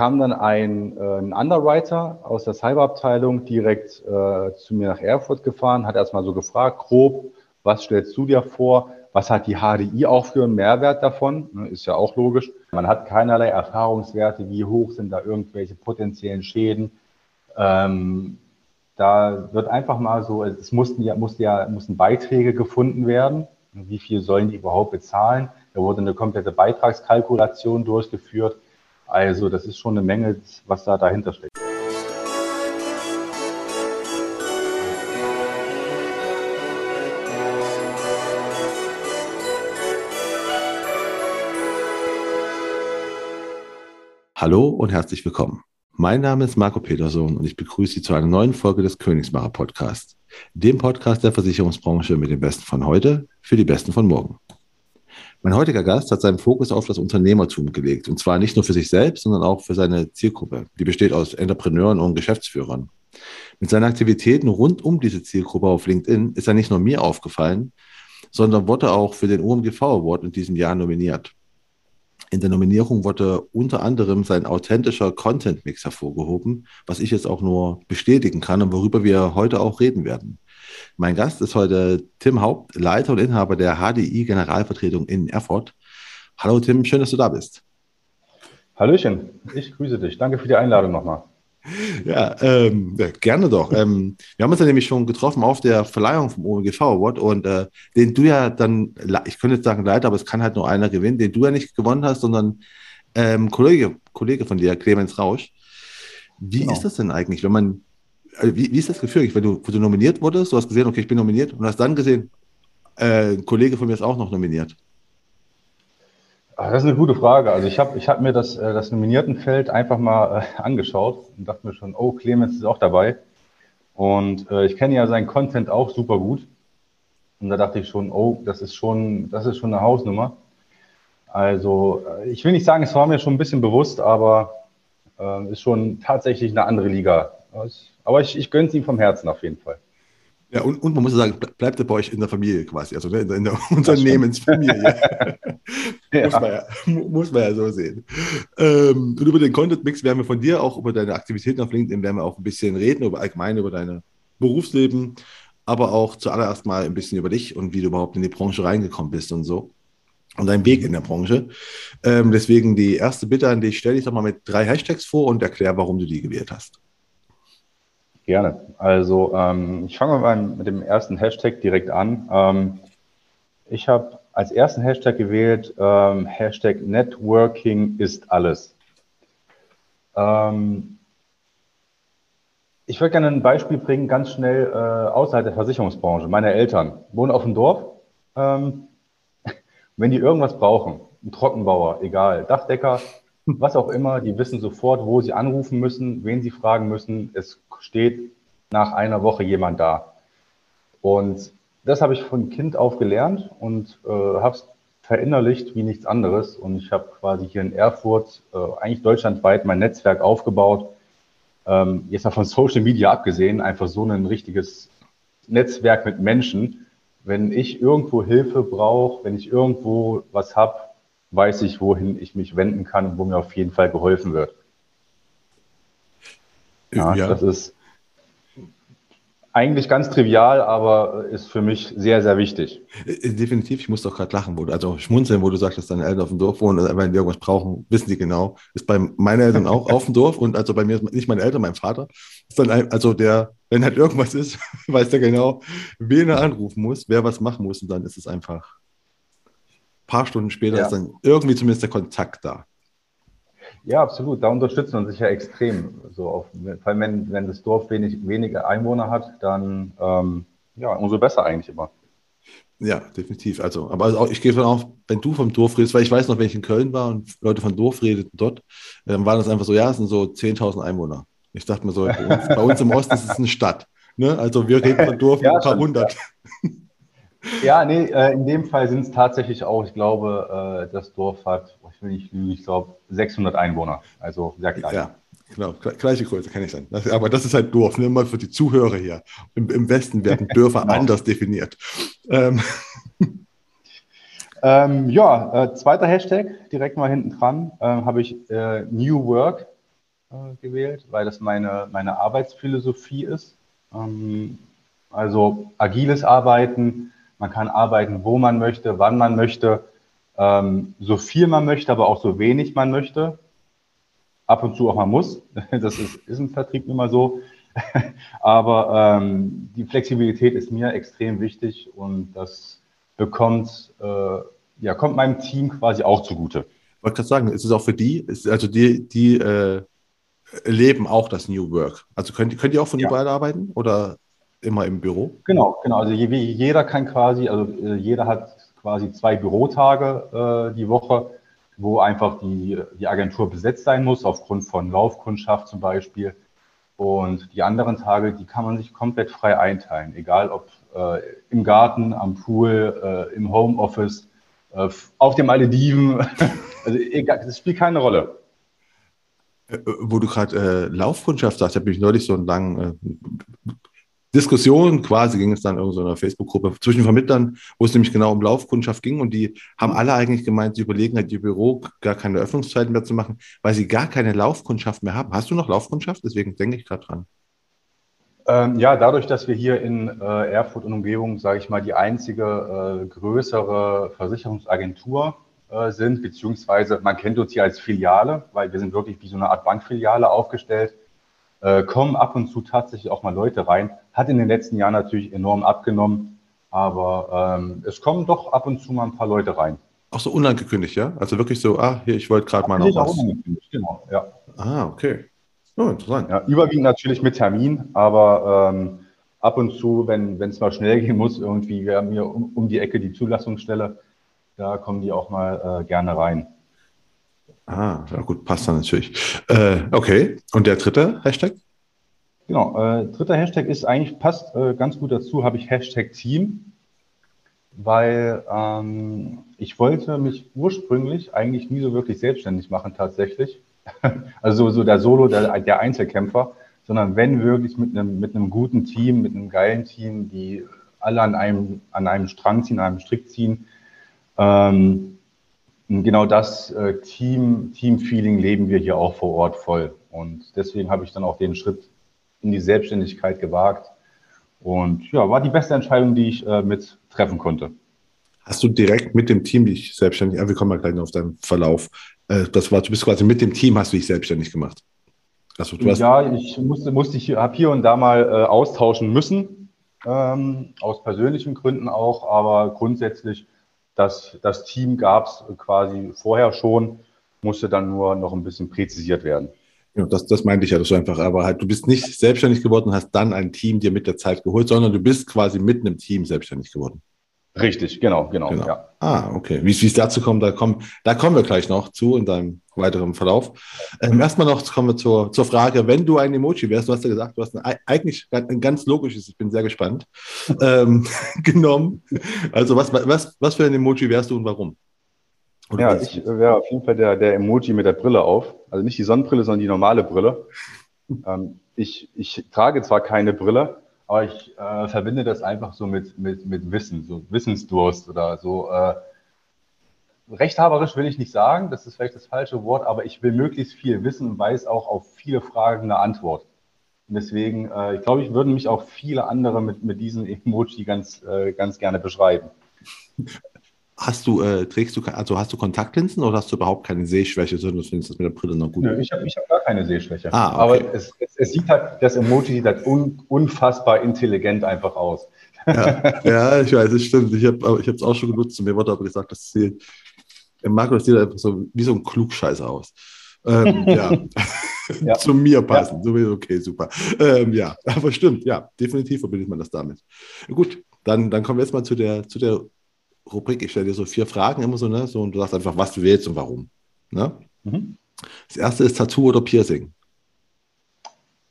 kam dann ein, äh, ein Underwriter aus der Cyberabteilung direkt äh, zu mir nach Erfurt gefahren, hat erstmal so gefragt, grob, was stellst du dir vor? Was hat die HDI auch für einen Mehrwert davon? Ne, ist ja auch logisch. Man hat keinerlei Erfahrungswerte, wie hoch sind da irgendwelche potenziellen Schäden. Ähm, da wird einfach mal so, es mussten ja, mussten ja mussten Beiträge gefunden werden. Wie viel sollen die überhaupt bezahlen? Da wurde eine komplette Beitragskalkulation durchgeführt. Also das ist schon eine Menge, was da dahinter steckt. Hallo und herzlich willkommen. Mein Name ist Marco Peterson und ich begrüße Sie zu einer neuen Folge des Königsmacher Podcasts, dem Podcast der Versicherungsbranche mit den Besten von heute für die Besten von morgen. Mein heutiger Gast hat seinen Fokus auf das Unternehmertum gelegt und zwar nicht nur für sich selbst, sondern auch für seine Zielgruppe, die besteht aus Entrepreneuren und Geschäftsführern. Mit seinen Aktivitäten rund um diese Zielgruppe auf LinkedIn ist er nicht nur mir aufgefallen, sondern wurde auch für den OMGV Award in diesem Jahr nominiert. In der Nominierung wurde unter anderem sein authentischer Content-Mix hervorgehoben, was ich jetzt auch nur bestätigen kann und worüber wir heute auch reden werden. Mein Gast ist heute Tim Haupt, Leiter und Inhaber der HDI Generalvertretung in Erfurt. Hallo Tim, schön, dass du da bist. Hallöchen, ich grüße dich. Danke für die Einladung nochmal. Ja, ähm, gerne doch. Ähm, wir haben uns ja nämlich schon getroffen auf der Verleihung vom OMGV Award und äh, den du ja dann, ich könnte jetzt sagen Leiter, aber es kann halt nur einer gewinnen, den du ja nicht gewonnen hast, sondern ähm, Kollege, Kollege von dir, Clemens Rausch. Wie genau. ist das denn eigentlich, wenn man, also wie, wie ist das Gefühl, wenn du, wenn du nominiert wurdest, du hast gesehen, okay, ich bin nominiert und hast dann gesehen, äh, ein Kollege von mir ist auch noch nominiert? Ah, das ist eine gute Frage. Also ich habe ich hab mir das, äh, das Nominiertenfeld einfach mal äh, angeschaut und dachte mir schon, oh, Clemens ist auch dabei. Und äh, ich kenne ja seinen Content auch super gut. Und da dachte ich schon, oh, das ist schon, das ist schon eine Hausnummer. Also äh, ich will nicht sagen, es war mir schon ein bisschen bewusst, aber äh, ist schon tatsächlich eine andere Liga. Aber ich, ich gönne es ihm vom Herzen auf jeden Fall. Ja, und, und man muss sagen, bleibt er bei euch in der Familie quasi, also ne, in der, in der Unternehmensfamilie. ja. muss, man ja, muss man ja so sehen. Ähm, und über den Content Mix werden wir von dir auch über deine Aktivitäten auf LinkedIn werden wir auch ein bisschen reden, über allgemein über dein Berufsleben, aber auch zuallererst mal ein bisschen über dich und wie du überhaupt in die Branche reingekommen bist und so. Und deinen Weg in der Branche. Ähm, deswegen die erste Bitte an dich, stell dich doch mal mit drei Hashtags vor und erklär, warum du die gewählt hast. Gerne. Also ähm, ich fange mal mit dem ersten Hashtag direkt an. Ähm, ich habe als ersten Hashtag gewählt ähm, Hashtag Networking ist alles. Ähm, ich würde gerne ein Beispiel bringen, ganz schnell äh, außerhalb der Versicherungsbranche. Meine Eltern wohnen auf dem Dorf. Ähm, wenn die irgendwas brauchen, ein Trockenbauer, egal, Dachdecker, was auch immer, die wissen sofort, wo sie anrufen müssen, wen sie fragen müssen. Es steht nach einer Woche jemand da. Und das habe ich von Kind auf gelernt und äh, habe es verinnerlicht wie nichts anderes. Und ich habe quasi hier in Erfurt äh, eigentlich deutschlandweit mein Netzwerk aufgebaut. Ähm, jetzt mal von Social Media abgesehen, einfach so ein richtiges Netzwerk mit Menschen. Wenn ich irgendwo Hilfe brauche, wenn ich irgendwo was habe, weiß ich, wohin ich mich wenden kann und wo mir auf jeden Fall geholfen wird. Ja, ja. das ist eigentlich ganz trivial, aber ist für mich sehr, sehr wichtig. Äh, definitiv, ich muss doch gerade lachen, wo du, also schmunzeln, wo du sagst, dass deine Eltern auf dem Dorf wohnen, also wenn die irgendwas brauchen, wissen die genau. Ist bei meinen Eltern auch auf dem Dorf und also bei mir ist nicht meine Eltern, mein Vater. Ist dann ein, also der, wenn halt irgendwas ist, weiß der genau, wen er anrufen muss, wer was machen muss und dann ist es einfach ein paar Stunden später ja. ist dann irgendwie zumindest der Kontakt da. Ja, absolut. Da unterstützt man sich ja extrem. So auf, vor allem, wenn, wenn das Dorf wenig, wenige Einwohner hat, dann ähm, ja, umso besser eigentlich immer. Ja, definitiv. Also, aber also ich gehe davon aus, wenn du vom Dorf redest, weil ich weiß noch, wenn ich in Köln war und Leute vom Dorf redeten dort, dann waren das einfach so, ja, es sind so 10.000 Einwohner. Ich dachte mir so, bei uns, bei uns, im Osten ist es eine Stadt. Ne? Also wir reden von Dorf ja, ein paar hundert. Ja, nee, äh, in dem Fall sind es tatsächlich auch, ich glaube, äh, das Dorf hat, ich will nicht lügen, ich glaube 600 Einwohner, also sehr klein. Ja, genau, gleiche Größe kann ich sein. aber das ist halt Dorf, ne? mal für die Zuhörer hier. Im, im Westen werden Dörfer genau. anders definiert. Ähm. Ähm, ja, äh, zweiter Hashtag, direkt mal hinten dran, äh, habe ich äh, New Work. äh, gewählt, weil das meine, meine Arbeitsphilosophie ist. Ähm, also agiles Arbeiten, man kann arbeiten, wo man möchte, wann man möchte, ähm, so viel man möchte, aber auch so wenig man möchte. Ab und zu auch man muss. Das ist, ist im Vertrieb immer so. aber ähm, die Flexibilität ist mir extrem wichtig und das bekommt, äh, ja, kommt meinem Team quasi auch zugute. Ich wollte gerade sagen, ist es auch für die, ist, also die, die äh, leben auch das New Work. Also könnt, könnt ihr auch von ja. überall arbeiten oder immer im Büro? Genau, genau. Also jeder kann quasi, also äh, jeder hat quasi zwei Bürotage äh, die Woche, wo einfach die, die Agentur besetzt sein muss, aufgrund von Laufkundschaft zum Beispiel. Und die anderen Tage, die kann man sich komplett frei einteilen, egal ob äh, im Garten, am Pool, äh, im Homeoffice, äh, auf den Malediven. also egal, das spielt keine Rolle. Äh, wo du gerade Laufkundschaft sagst, ich habe mich neulich so einen langen Diskussion quasi ging es dann in so einer Facebook-Gruppe zwischen Vermittlern, wo es nämlich genau um Laufkundschaft ging und die haben alle eigentlich gemeint, sie überlegen halt ihr Büro gar keine Öffnungszeiten mehr zu machen, weil sie gar keine Laufkundschaft mehr haben. Hast du noch Laufkundschaft? Deswegen denke ich gerade dran. Ähm, ja, dadurch, dass wir hier in äh, Erfurt und Umgebung, sage ich mal, die einzige äh, größere Versicherungsagentur äh, sind, beziehungsweise man kennt uns hier als Filiale, weil wir sind wirklich wie so eine Art Bankfiliale aufgestellt äh, kommen ab und zu tatsächlich auch mal Leute rein. Hat in den letzten Jahren natürlich enorm abgenommen, aber ähm, es kommen doch ab und zu mal ein paar Leute rein. Auch so unangekündigt, ja? Also wirklich so, ah, hier, ich wollte gerade mal noch was. Unangekündigt, genau, ja. Ah, okay. Oh, interessant. Ja, überwiegend natürlich mit Termin, aber ähm, ab und zu, wenn es mal schnell gehen muss, irgendwie, wir haben hier um, um, die Ecke die Zulassungsstelle, da kommen die auch mal äh, gerne rein. Ah, ja gut, passt dann natürlich. Äh, okay, und der dritte Hashtag? Genau, äh, dritter Hashtag ist eigentlich, passt äh, ganz gut dazu, habe ich Hashtag Team, weil ähm, ich wollte mich ursprünglich eigentlich nie so wirklich selbstständig machen tatsächlich. also so der Solo, der, der Einzelkämpfer, sondern wenn wirklich mit einem, mit einem guten Team, mit einem geilen Team, die alle an einem, an einem Strang ziehen, an einem Strick ziehen. Ähm, genau das äh, Team, Team-Feeling leben wir hier auch vor Ort voll. Und deswegen habe ich dann auch den Schritt in die Selbstständigkeit gewagt. Und ja, war die beste Entscheidung, die ich äh, mit treffen konnte. Hast du direkt mit dem Team dich selbstständig, ja, wir kommen mal gleich noch auf deinen Verlauf. Äh, das war, du bist quasi mit dem Team, hast du dich selbstständig gemacht. Also, ja, ich musste, musste ich, habe hier und da mal äh, austauschen müssen, ähm, aus persönlichen Gründen auch, aber grundsätzlich das, das Team gab es quasi vorher schon, musste dann nur noch ein bisschen präzisiert werden. Ja, das, das meinte ich ja, das einfach, aber halt, du bist nicht selbstständig geworden und hast dann ein Team dir mit der Zeit geholt, sondern du bist quasi mit einem Team selbstständig geworden. Richtig, genau, genau. genau. Ja. Ah, okay. Wie es dazu kommt, da kommen, da kommen wir gleich noch zu in deinem weiteren Verlauf. Ähm, erstmal noch kommen wir zur, zur Frage, wenn du ein Emoji wärst, du hast ja gesagt, du hast ein, eigentlich ein ganz logisches, ich bin sehr gespannt, ähm, genommen. Also was, was, was für ein Emoji wärst du und warum? Oder ja, ich wäre auf jeden Fall der, der Emoji mit der Brille auf. Also nicht die Sonnenbrille, sondern die normale Brille. Ähm, ich, ich trage zwar keine Brille, aber ich äh, verbinde das einfach so mit, mit, mit Wissen, so Wissensdurst oder so. Äh, rechthaberisch will ich nicht sagen, das ist vielleicht das falsche Wort, aber ich will möglichst viel wissen und weiß auch auf viele Fragen eine Antwort. Und deswegen, äh, ich glaube, ich würde mich auch viele andere mit, mit diesen Emoji ganz, äh, ganz gerne beschreiben. Hast du, äh, trägst du, also hast du Kontaktlinsen oder hast du überhaupt keine Sehschwäche, sondern findest das mit der Brille noch gut? Nö, ich habe ich hab gar keine Sehschwäche. Ah, okay. Aber es, es, es, sieht halt, das Emoji sieht halt un, unfassbar intelligent einfach aus. Ja, ja ich weiß, es stimmt. Ich habe ich es auch schon genutzt und mir wurde aber gesagt, das sieht, Marco, das sieht einfach so wie so ein Klugscheißer aus. ähm, ja. ja. zu mir passen. Ja. Okay, super. Ähm, ja, aber stimmt, ja, definitiv verbindet man das damit. Gut, dann, dann kommen wir jetzt mal zu der, zu der Rubrik, ich stelle dir so vier Fragen immer so, ne? So, und du sagst einfach, was du willst und warum. Ne? Mhm. Das erste ist Tattoo oder Piercing?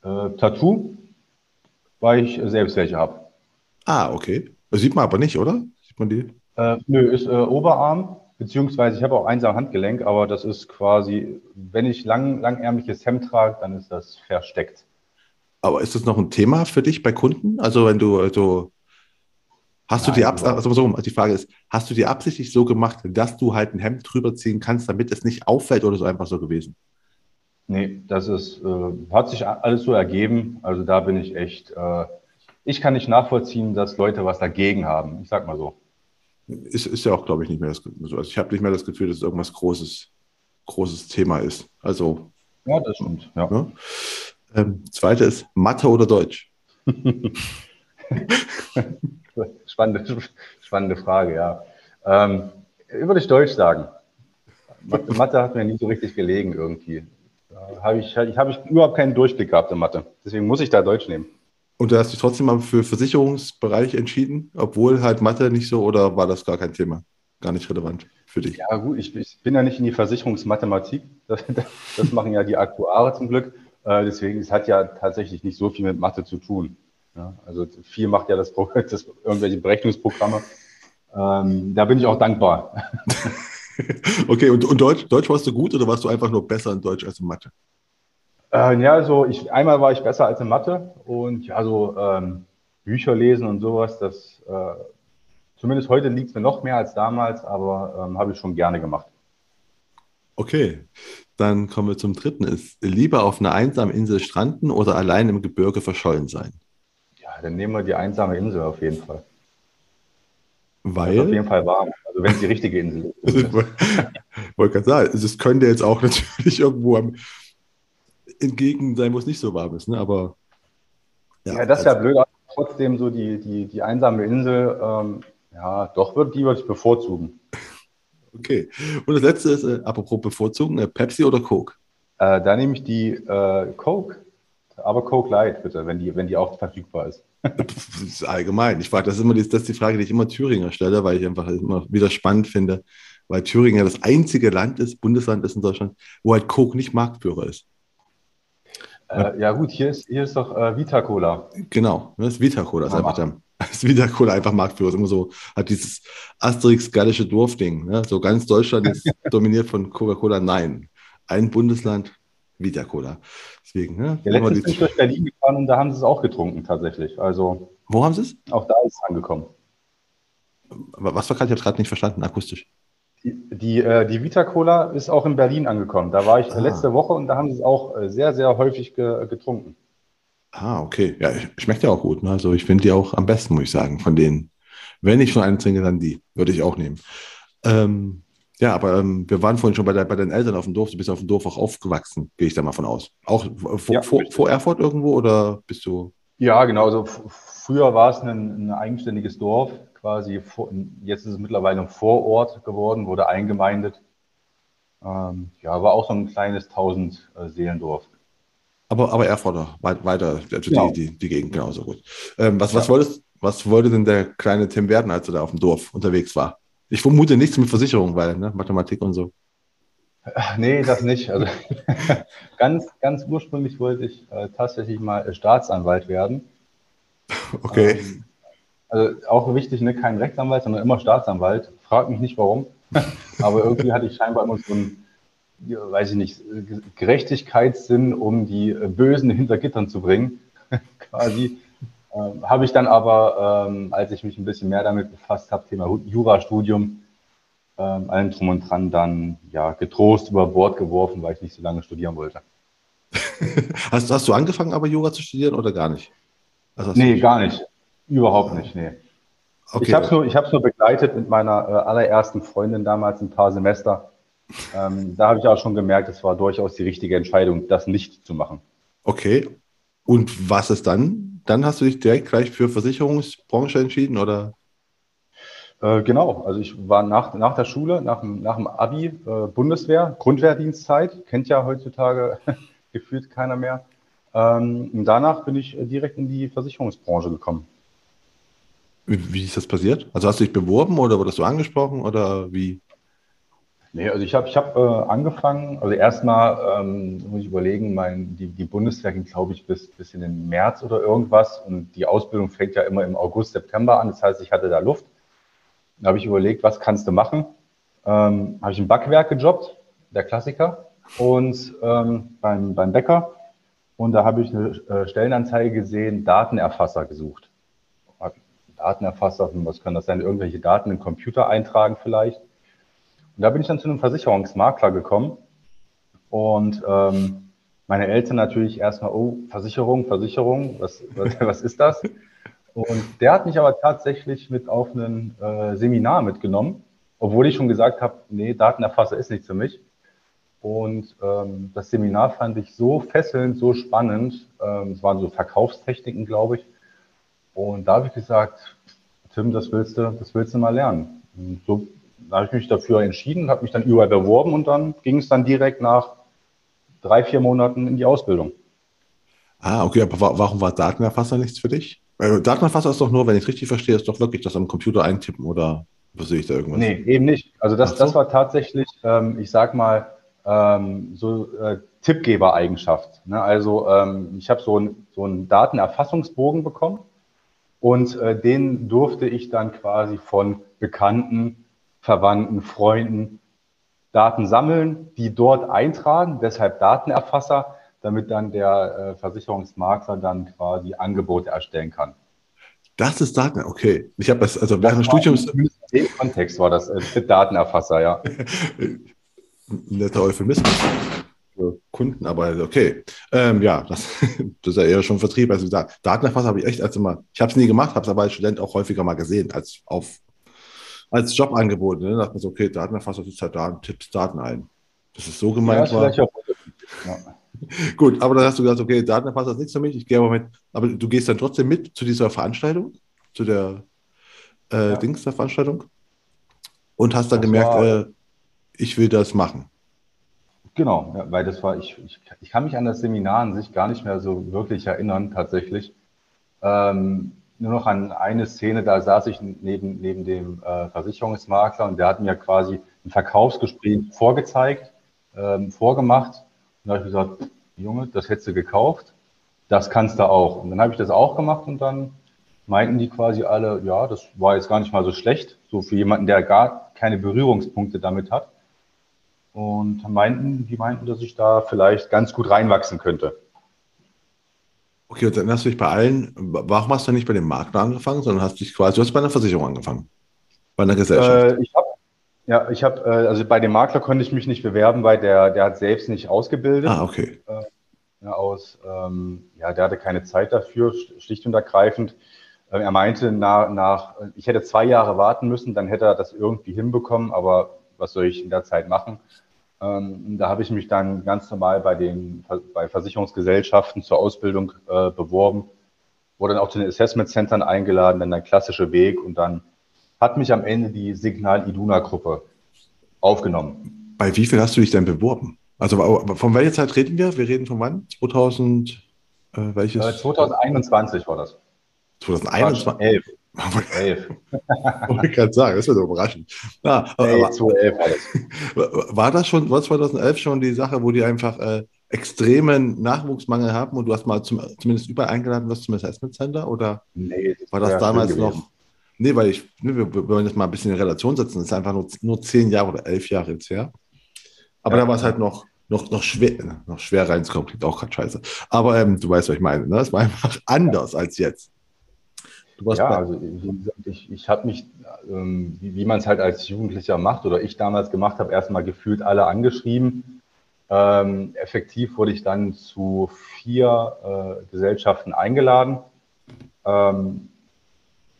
Äh, Tattoo, weil ich selbst welche habe. Ah, okay. Das sieht man aber nicht, oder? Sieht man die? Äh, nö, ist äh, Oberarm, beziehungsweise ich habe auch eins am Handgelenk, aber das ist quasi, wenn ich lang, langärmliches Hemd trage, dann ist das versteckt. Aber ist das noch ein Thema für dich bei Kunden? Also wenn du also Hast du die Absicht, also so, die Frage ist, hast du die absichtlich so gemacht, dass du halt ein Hemd drüber ziehen kannst, damit es nicht auffällt oder so einfach so gewesen? Nee, das ist, äh, hat sich alles so ergeben. Also da bin ich echt, äh, ich kann nicht nachvollziehen, dass Leute was dagegen haben. Ich sag mal so. Ist, ist ja auch, glaube ich, nicht mehr das, also ich habe nicht mehr das Gefühl, dass es irgendwas großes, großes Thema ist. Also. Ja, das stimmt. Ja. Ne? Ähm, zweite ist Mathe oder Deutsch? spannende, spannende Frage, ja. Ähm, würde ich Deutsch sagen. Mathe, Mathe hat mir nie so richtig gelegen irgendwie. Da habe ich, hab ich überhaupt keinen Durchblick gehabt in Mathe. Deswegen muss ich da Deutsch nehmen. Und du hast dich trotzdem mal für Versicherungsbereich entschieden, obwohl halt Mathe nicht so oder war das gar kein Thema? Gar nicht relevant für dich? Ja, gut, ich, ich bin ja nicht in die Versicherungsmathematik. Das, das machen ja die Aktuare zum Glück. Äh, deswegen, es hat ja tatsächlich nicht so viel mit Mathe zu tun. Ja, also viel macht ja das, das irgendwelche Berechnungsprogramme. Ähm, da bin ich auch dankbar. okay, und, und Deutsch, Deutsch warst du gut oder warst du einfach nur besser in Deutsch als in Mathe? Äh, ja, so ich, einmal war ich besser als in Mathe und ja, so ähm, Bücher lesen und sowas, das äh, zumindest heute liegt es mir noch mehr als damals, aber ähm, habe ich schon gerne gemacht. Okay, dann kommen wir zum dritten. Ist lieber auf einer einsamen Insel stranden oder allein im Gebirge verschollen sein? Dann nehmen wir die einsame Insel auf jeden Fall. Weil? Ist auf jeden Fall warm. Also wenn es die richtige Insel ist. ich wollte gerade sagen, es könnte jetzt auch natürlich irgendwo am, entgegen sein, wo es nicht so warm ist, ne? aber. Ja, ja das ist ja also blöd. Trotzdem so die, die, die einsame Insel, ähm, ja, doch, wird, die würde ich bevorzugen. Okay. Und das letzte ist, äh, apropos bevorzugen, äh, Pepsi oder Coke? Äh, da nehme ich die äh, Coke, aber Coke Light bitte, wenn die, wenn die auch verfügbar ist. Allgemein. Ich frage, das ist immer die, das ist die Frage, die ich immer Thüringer stelle, weil ich einfach immer wieder spannend finde, weil Thüringen ja das einzige Land ist, Bundesland ist in Deutschland, wo halt Coke nicht Marktführer ist. Äh, ja gut, hier ist, hier ist doch äh, Vita Cola. Genau, das ist Vita Cola, ist einfach der, ist Vita Cola einfach Marktführer. Ist immer so, hat dieses Asterix-gallische Dorfding. Ne? So ganz Deutschland ist dominiert von Coca-Cola. Nein, ein Bundesland, Vita Cola. Deswegen, ne? Ja, letztens bin ich durch Berlin gefahren und da haben sie es auch getrunken tatsächlich. Also, Wo haben sie es? Auch da ist es angekommen. Was war gerade? Ich habe es gerade nicht verstanden, akustisch. Die, die, äh, die Vita Cola ist auch in Berlin angekommen. Da war ich ah. letzte Woche und da haben sie es auch äh, sehr, sehr häufig ge getrunken. Ah, okay. Ja, schmeckt ja auch gut. Ne? Also ich finde die auch am besten, muss ich sagen, von denen. Wenn ich von einem trinke, dann die. Würde ich auch nehmen. Ähm, ja, aber ähm, wir waren vorhin schon bei, der, bei deinen Eltern auf dem Dorf. Du bist auf dem Dorf auch aufgewachsen, gehe ich da mal von aus. Auch vor, ja, vor, vor, Erfurt irgendwo oder bist du? Ja, genau. Also früher war es ein, ein eigenständiges Dorf, quasi. Vor, jetzt ist es mittlerweile ein Vorort geworden, wurde eingemeindet. Ähm, ja, war auch so ein kleines 1000 äh, Seelendorf. Aber, aber Erfurter, weiter, also genau. die, die, die Gegend genauso gut. Ähm, was, was, wolltest, was wollte denn der kleine Tim werden, als er da auf dem Dorf unterwegs war? Ich vermute nichts mit Versicherung, weil ne, Mathematik und so. Nee, das nicht. Also ganz, ganz ursprünglich wollte ich äh, tatsächlich mal äh, Staatsanwalt werden. Okay. Ähm, also auch wichtig, ne, kein Rechtsanwalt, sondern immer Staatsanwalt. Frag mich nicht warum. Aber irgendwie hatte ich scheinbar immer so ein weiß ich nicht, Gerechtigkeitssinn, um die Bösen hinter Gittern zu bringen, quasi. Ähm, habe ich dann aber, ähm, als ich mich ein bisschen mehr damit befasst habe, Thema Jurastudium, ähm, allem drum und dran, dann ja getrost über Bord geworfen, weil ich nicht so lange studieren wollte. hast, hast du angefangen, aber Jura zu studieren oder gar nicht? Also nee, gar nicht. Überhaupt nicht, nee. Okay. Ich habe es nur, nur begleitet mit meiner äh, allerersten Freundin damals ein paar Semester. Ähm, da habe ich auch schon gemerkt, es war durchaus die richtige Entscheidung, das nicht zu machen. Okay. Und was ist dann? Dann hast du dich direkt gleich für Versicherungsbranche entschieden, oder? Äh, genau. Also ich war nach, nach der Schule, nach, nach dem Abi, äh, Bundeswehr, Grundwehrdienstzeit, kennt ja heutzutage gefühlt keiner mehr. Ähm, und danach bin ich direkt in die Versicherungsbranche gekommen. Wie, wie ist das passiert? Also hast du dich beworben oder wurdest du angesprochen oder wie? Nee, also ich habe ich hab, äh, angefangen, also erstmal ähm, muss ich überlegen, mein, die, die Bundeswehr ging, glaube ich, bis, bis in den März oder irgendwas und die Ausbildung fängt ja immer im August, September an. Das heißt, ich hatte da Luft. Da habe ich überlegt, was kannst du machen? Ähm, habe ich im Backwerk gejobbt, der Klassiker, und ähm, beim, beim Bäcker. Und da habe ich eine äh, Stellenanzeige gesehen, Datenerfasser gesucht. Datenerfasser, was kann das sein? Irgendwelche Daten im Computer eintragen vielleicht. Und da bin ich dann zu einem Versicherungsmakler gekommen. Und ähm, meine Eltern natürlich erstmal, oh, Versicherung, Versicherung, was, was, was ist das? Und der hat mich aber tatsächlich mit auf ein äh, Seminar mitgenommen, obwohl ich schon gesagt habe, nee, Datenerfasser ist nichts für mich. Und ähm, das Seminar fand ich so fesselnd, so spannend. Ähm, es waren so Verkaufstechniken, glaube ich. Und da habe ich gesagt, Tim, das willst du, das willst du mal lernen. Und so habe ich mich dafür entschieden, habe mich dann überall beworben und dann ging es dann direkt nach drei, vier Monaten in die Ausbildung. Ah, okay, aber warum war Datenerfasser nichts für dich? Weil Datenerfasser ist doch nur, wenn ich es richtig verstehe, ist doch wirklich das am Computer eintippen oder sehe ich da irgendwas? Nee, eben nicht. Also das, so. das war tatsächlich, ähm, ich sag mal, ähm, so äh, Tippgebereigenschaft. Ne? Also ähm, ich habe so, ein, so einen Datenerfassungsbogen bekommen und äh, den durfte ich dann quasi von Bekannten, Verwandten, Freunden Daten sammeln, die dort eintragen, deshalb Datenerfasser, damit dann der äh, Versicherungsmakler dann quasi Angebote erstellen kann. Das ist Daten, okay. Ich habe das, also während des Studiums. In dem Kontext war das äh, Datenerfasser, ja. Netter Euphemismus Kunden, aber okay. Ähm, ja, das, das, ist ja eher schon Vertrieb. Also Datenerfasser habe ich echt als immer, ich habe es nie gemacht, habe es aber als Student auch häufiger mal gesehen, als auf als Jobangebot. Ne? Da dachte man so, okay, Datenerfasser sitzt halt da und tippst Daten ein. Das ist so gemeint ja, war. Ja. Gut, aber dann hast du gesagt, okay, Datenerfasser ist nichts für mich, ich gehe aber mit. Aber du gehst dann trotzdem mit zu dieser Veranstaltung, zu der äh, ja. Dings der Veranstaltung und hast dann das gemerkt, war, äh, ich will das machen. Genau, ja, weil das war, ich, ich, ich kann mich an das Seminar an sich gar nicht mehr so wirklich erinnern, tatsächlich. Ähm, nur noch an eine Szene, da saß ich neben, neben dem äh, Versicherungsmakler und der hat mir quasi ein Verkaufsgespräch vorgezeigt, ähm, vorgemacht. Und da habe ich gesagt, Junge, das hättest du gekauft, das kannst du auch. Und dann habe ich das auch gemacht und dann meinten die quasi alle, ja, das war jetzt gar nicht mal so schlecht, so für jemanden, der gar keine Berührungspunkte damit hat. Und meinten, die meinten, dass ich da vielleicht ganz gut reinwachsen könnte. Okay, und dann hast du dich bei allen, warum hast du nicht bei dem Makler angefangen, sondern hast dich quasi, du hast bei einer Versicherung angefangen, bei einer Gesellschaft? Äh, ich habe, ja, ich habe, äh, also bei dem Makler konnte ich mich nicht bewerben, weil der, der hat selbst nicht ausgebildet. Ah, okay. Äh, ja, aus, ähm, ja, der hatte keine Zeit dafür, schlicht und ergreifend. Äh, er meinte, nach, nach, ich hätte zwei Jahre warten müssen, dann hätte er das irgendwie hinbekommen, aber was soll ich in der Zeit machen? Ähm, da habe ich mich dann ganz normal bei den bei Versicherungsgesellschaften zur Ausbildung äh, beworben, wurde dann auch zu den Assessment Centern eingeladen, dann der klassische Weg und dann hat mich am Ende die Signal Iduna Gruppe aufgenommen. Bei wie viel hast du dich denn beworben? Also von welcher Zeit reden wir? Wir reden von wann? 2000 äh, welches? 2021 war das. 2021? 11. Elf. Wollte ich gerade sagen, das wird überraschend. Ja, nee, aber, 2011 war das. Schon, war 2011 schon die Sache, wo die einfach äh, extremen Nachwuchsmangel haben und du hast mal zum, zumindest überall eingeladen wirst zum Assessment Center? Oder nee, das war das damals noch? Nee, weil ich, ne, wir, wir wollen das mal ein bisschen in Relation setzen, das ist einfach nur, nur zehn Jahre oder elf Jahre jetzt her. Aber ja. da war es halt noch, noch, noch schwer, noch schwer reinzukommen, klingt auch gerade scheiße. Aber ähm, du weißt, was ich meine. Ne? Es war einfach anders als jetzt ja, also ich, ich habe mich, ähm, wie, wie man es halt als Jugendlicher macht oder ich damals gemacht habe, erstmal gefühlt alle angeschrieben. Ähm, effektiv wurde ich dann zu vier äh, Gesellschaften eingeladen. Ähm,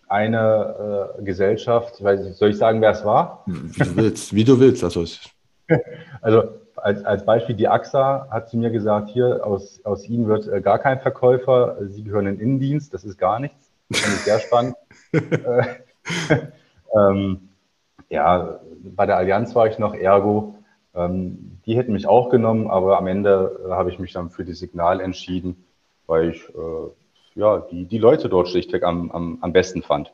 eine äh, Gesellschaft, weiß, soll ich sagen, wer es war? Wie du willst, wie du willst. Also, also als, als Beispiel, die AXA hat zu mir gesagt, hier aus, aus Ihnen wird äh, gar kein Verkäufer, Sie gehören in den Innendienst, das ist gar nichts. Fand ich sehr spannend. Äh, ähm, ja, bei der Allianz war ich noch Ergo. Ähm, die hätten mich auch genommen, aber am Ende äh, habe ich mich dann für die Signal entschieden, weil ich äh, ja, die, die Leute dort schlichtweg am, am, am besten fand.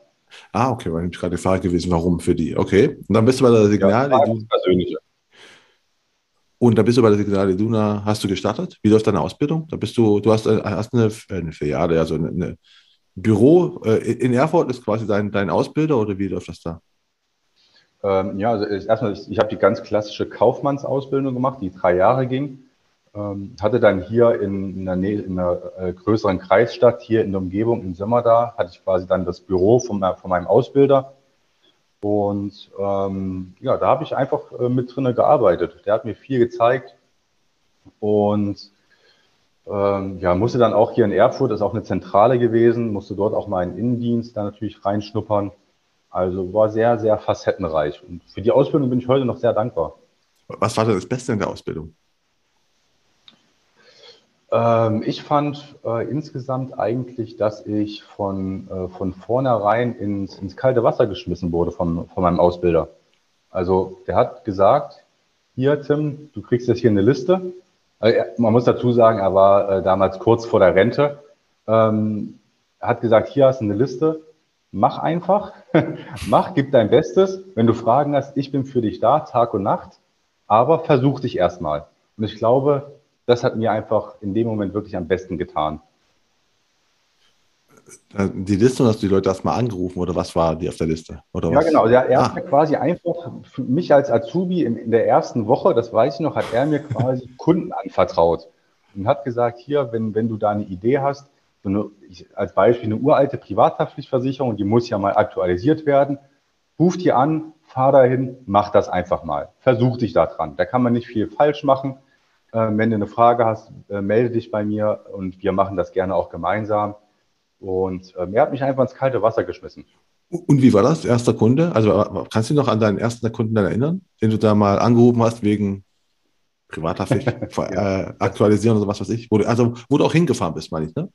Ah, okay, war nämlich gerade die Frage gewesen, warum für die. Okay, und dann bist du bei der Signal. Ja, das persönliche. Und da bist du bei der Signal Iduna, hast du gestartet? Wie läuft deine Ausbildung? Da bist du, du hast, hast eine, eine Filiale, also eine, eine Büro äh, in Erfurt ist quasi dein, dein Ausbilder oder wie läuft das da? Ähm, ja, also erstmal, ich, ich habe die ganz klassische Kaufmannsausbildung gemacht, die drei Jahre ging. Ähm, hatte dann hier in, in, einer, Nähe, in einer äh, größeren Kreisstadt, hier in der Umgebung, in Sömmerda, hatte ich quasi dann das Büro von, von meinem Ausbilder. Und ähm, ja, da habe ich einfach äh, mit drinne gearbeitet. Der hat mir viel gezeigt. Und Ähm, ja, musste dann auch hier in Erfurt, ist auch eine Zentrale gewesen, musste dort auch mal einen Innendienst da natürlich reinschnuppern. Also war sehr, sehr facettenreich. Und für die Ausbildung bin ich heute noch sehr dankbar. Was war denn das Beste in der Ausbildung? Ähm, ich fand äh, insgesamt eigentlich, dass ich von, äh, von vornherein ins, ins kalte Wasser geschmissen wurde von, von meinem Ausbilder. Also der hat gesagt, hier Tim, du kriegst jetzt hier eine Liste. Also, man muss dazu sagen, er war äh, damals kurz vor der Rente. Ähm, hat gesagt, hier hast du eine Liste, mach einfach, mach, gib dein Bestes. Wenn du Fragen hast, ich bin für dich da, Tag und Nacht, aber versuch dich erstmal. Und ich glaube, das hat mir einfach in dem Moment wirklich am besten getan. Die Liste hast du die Leute erstmal angerufen oder was war die auf der Liste? Oder ja, genau. Er, er ah. hat quasi einfach für mich als Azubi in, in, der ersten Woche, das weiß ich noch, hat er mir quasi Kunden anvertraut und hat gesagt, hier, wenn, wenn du da eine Idee hast, so eine, ich, als Beispiel eine uralte Privathaftpflichtversicherung, die muss ja mal aktualisiert werden, ruf die an, fahr dahin, mach das einfach mal. Versuch dich da dran. Da kann man nicht viel falsch machen. Äh, wenn du eine Frage hast, äh, melde dich bei mir und wir machen das gerne auch gemeinsam. Und ähm, er hat mich einfach ins kalte Wasser geschmissen. Und wie war das, erster Kunde? Also kannst du dich noch an deinen ersten Kunden dann erinnern, den du da mal angerufen hast wegen Privathaftpflicht äh, aktualisieren oder was weiß ich? Wo du, also wo du auch hingefahren bist, meine ich, ne?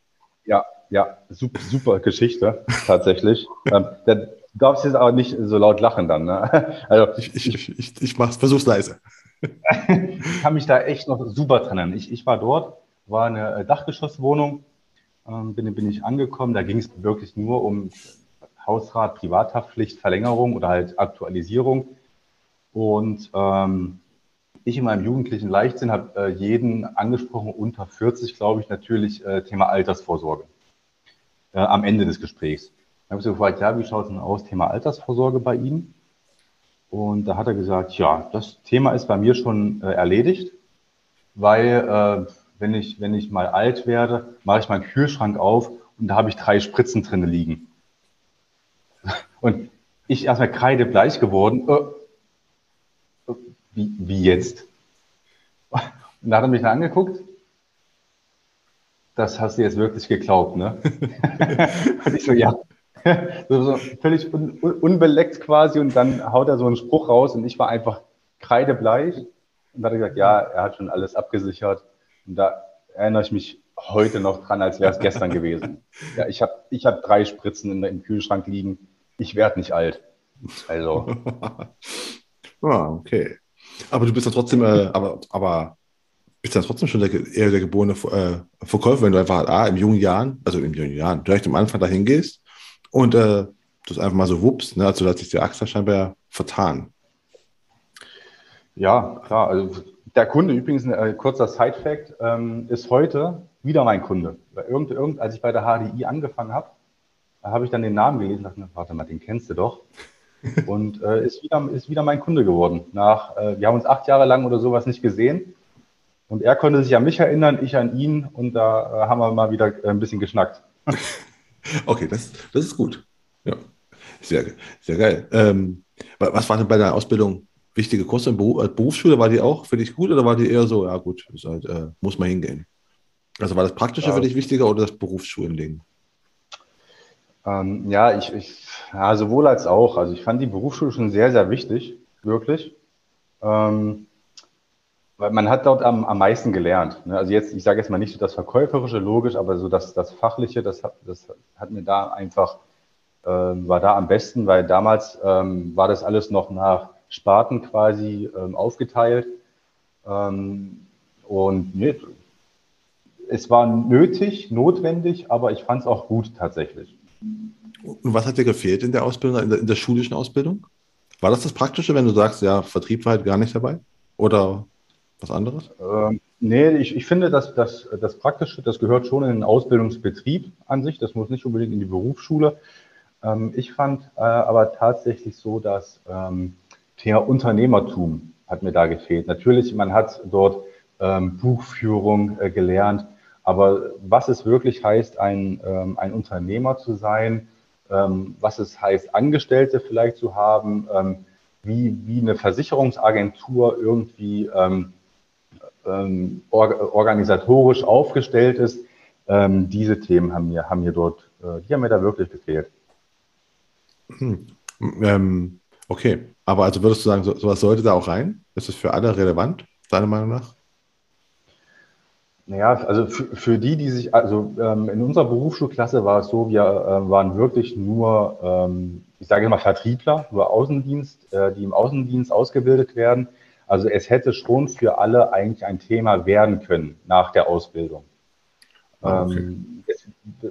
Ja, ja, super, super Geschichte, tatsächlich. ähm, der, Du darfst jetzt aber nicht so laut lachen dann. Ne? Also, ich ich, ich, ich mach's, versuch's leise. ich kann mich da echt noch super trennen. Ich, ich war dort, war eine Dachgeschosswohnung, ähm, bin, bin ich angekommen. Da ging es wirklich nur um Hausrat, Privathaftpflicht, Verlängerung oder halt Aktualisierung. Und ähm, ich in meinem jugendlichen Leichtsinn habe äh, jeden angesprochen, unter 40, glaube ich, natürlich äh, Thema Altersvorsorge äh, am Ende des Gesprächs. Da habe ich so gefragt, ja, wie schaut es denn aus, Thema Altersvorsorge bei Ihnen? Und da hat er gesagt, ja, das Thema ist bei mir schon äh, erledigt, weil äh, wenn, ich, wenn ich mal alt werde, mache ich meinen Kühlschrank auf und da habe ich drei Spritzen drin liegen. Und ich erstmal kreidebleich geworden. Äh, wie, wie jetzt? Und da hat er mich dann angeguckt. Das hast du jetzt wirklich geglaubt, ne? und ich so, ja, so, so völlig un, unbeleckt quasi und dann haut er so einen Spruch raus und ich war einfach kreidebleich und hat gesagt, ja, er hat schon alles abgesichert und da erinnere ich mich heute noch dran, als wäre es gestern gewesen. Ja, ich habe ich hab drei Spritzen in, im Kühlschrank liegen. Ich werde nicht alt. Also. ah, okay. Aber du bist ja trotzdem, äh, aber, aber bist ja trotzdem schon der, eher der geborene äh, Verkäufer, wenn du einfach ah, im jungen Jahren, also im jungen Jahren, direkt am Anfang dahin gehst und äh, das einfach mal so wups, ne? also da hat sich der Axel scheinbar vertan. Ja, klar. Also der Kunde, übrigens ein äh, kurzer Side-Fact, ähm, ist heute wieder mein Kunde. Irgend, irgend, als ich bei der HDI angefangen habe, habe ich dann den Namen gelesen und dachte, warte mal, den kennst du doch. und äh, ist, wieder, ist wieder mein Kunde geworden. Nach, äh, wir haben uns acht Jahre lang oder sowas nicht gesehen. Und er konnte sich an mich erinnern, ich an ihn. Und da äh, haben wir mal wieder äh, ein bisschen geschnackt. Okay, das, das ist gut. Ja, sehr, sehr geil. Ähm, was war denn bei deiner Ausbildung wichtige Kurse in äh, Berufsschule? War die auch für dich gut oder war die eher so, ja gut, halt, äh, muss man hingehen? Also war das Praktische ja. für dich wichtiger oder das Berufsschullending? Ähm, ja, ich, ich, ja, sowohl als auch. Also ich fand die Berufsschule schon sehr, sehr wichtig, wirklich. Ähm, weil man hat dort am, am meisten gelernt. Ne? Also jetzt, ich sage jetzt mal nicht so das Verkäuferische, logisch, aber so das, das Fachliche, das hat, das hat mir da einfach, äh, war da am besten, weil damals ähm, war das alles noch nach Sparten quasi ähm, aufgeteilt. Ähm, und nee, es war nötig, notwendig, aber ich fand es auch gut tatsächlich. Und was hat dir gefehlt in der Ausbildung, in der, in der schulischen Ausbildung? War das das Praktische, wenn du sagst, ja, Vertrieb war halt gar nicht dabei? Oder was anderes? Ähm, nee, ich, ich finde, dass das, das Praktische, das gehört schon in den Ausbildungsbetrieb an sich. Das muss nicht unbedingt in die Berufsschule. Ähm, ich fand äh, aber tatsächlich so, dass ähm, Thema Unternehmertum hat mir da gefehlt. Natürlich, man hat dort ähm, Buchführung äh, gelernt, aber was es wirklich heißt, ein, ähm, ein Unternehmer zu sein, ähm, was es heißt, Angestellte vielleicht zu haben, ähm, wie, wie eine Versicherungsagentur irgendwie ähm, ähm, or organisatorisch aufgestellt ist. Ähm, diese Themen haben mir, haben mir dort, äh, die haben mir da wirklich gefehlt. Hm. Ähm, okay, aber also würdest du sagen, so, sowas sollte da auch rein? Ist das für alle relevant, deiner Meinung nach? Naja, also für, für die, die sich, also ähm, in unserer Berufsschulklasse war es so, wir äh, waren wirklich nur, ähm, ich sage immer Vertriebler, nur Außendienst, äh, die im Außendienst ausgebildet werden. Also es hätte schon für alle eigentlich ein Thema werden können nach der Ausbildung. Ah, okay. Ähm,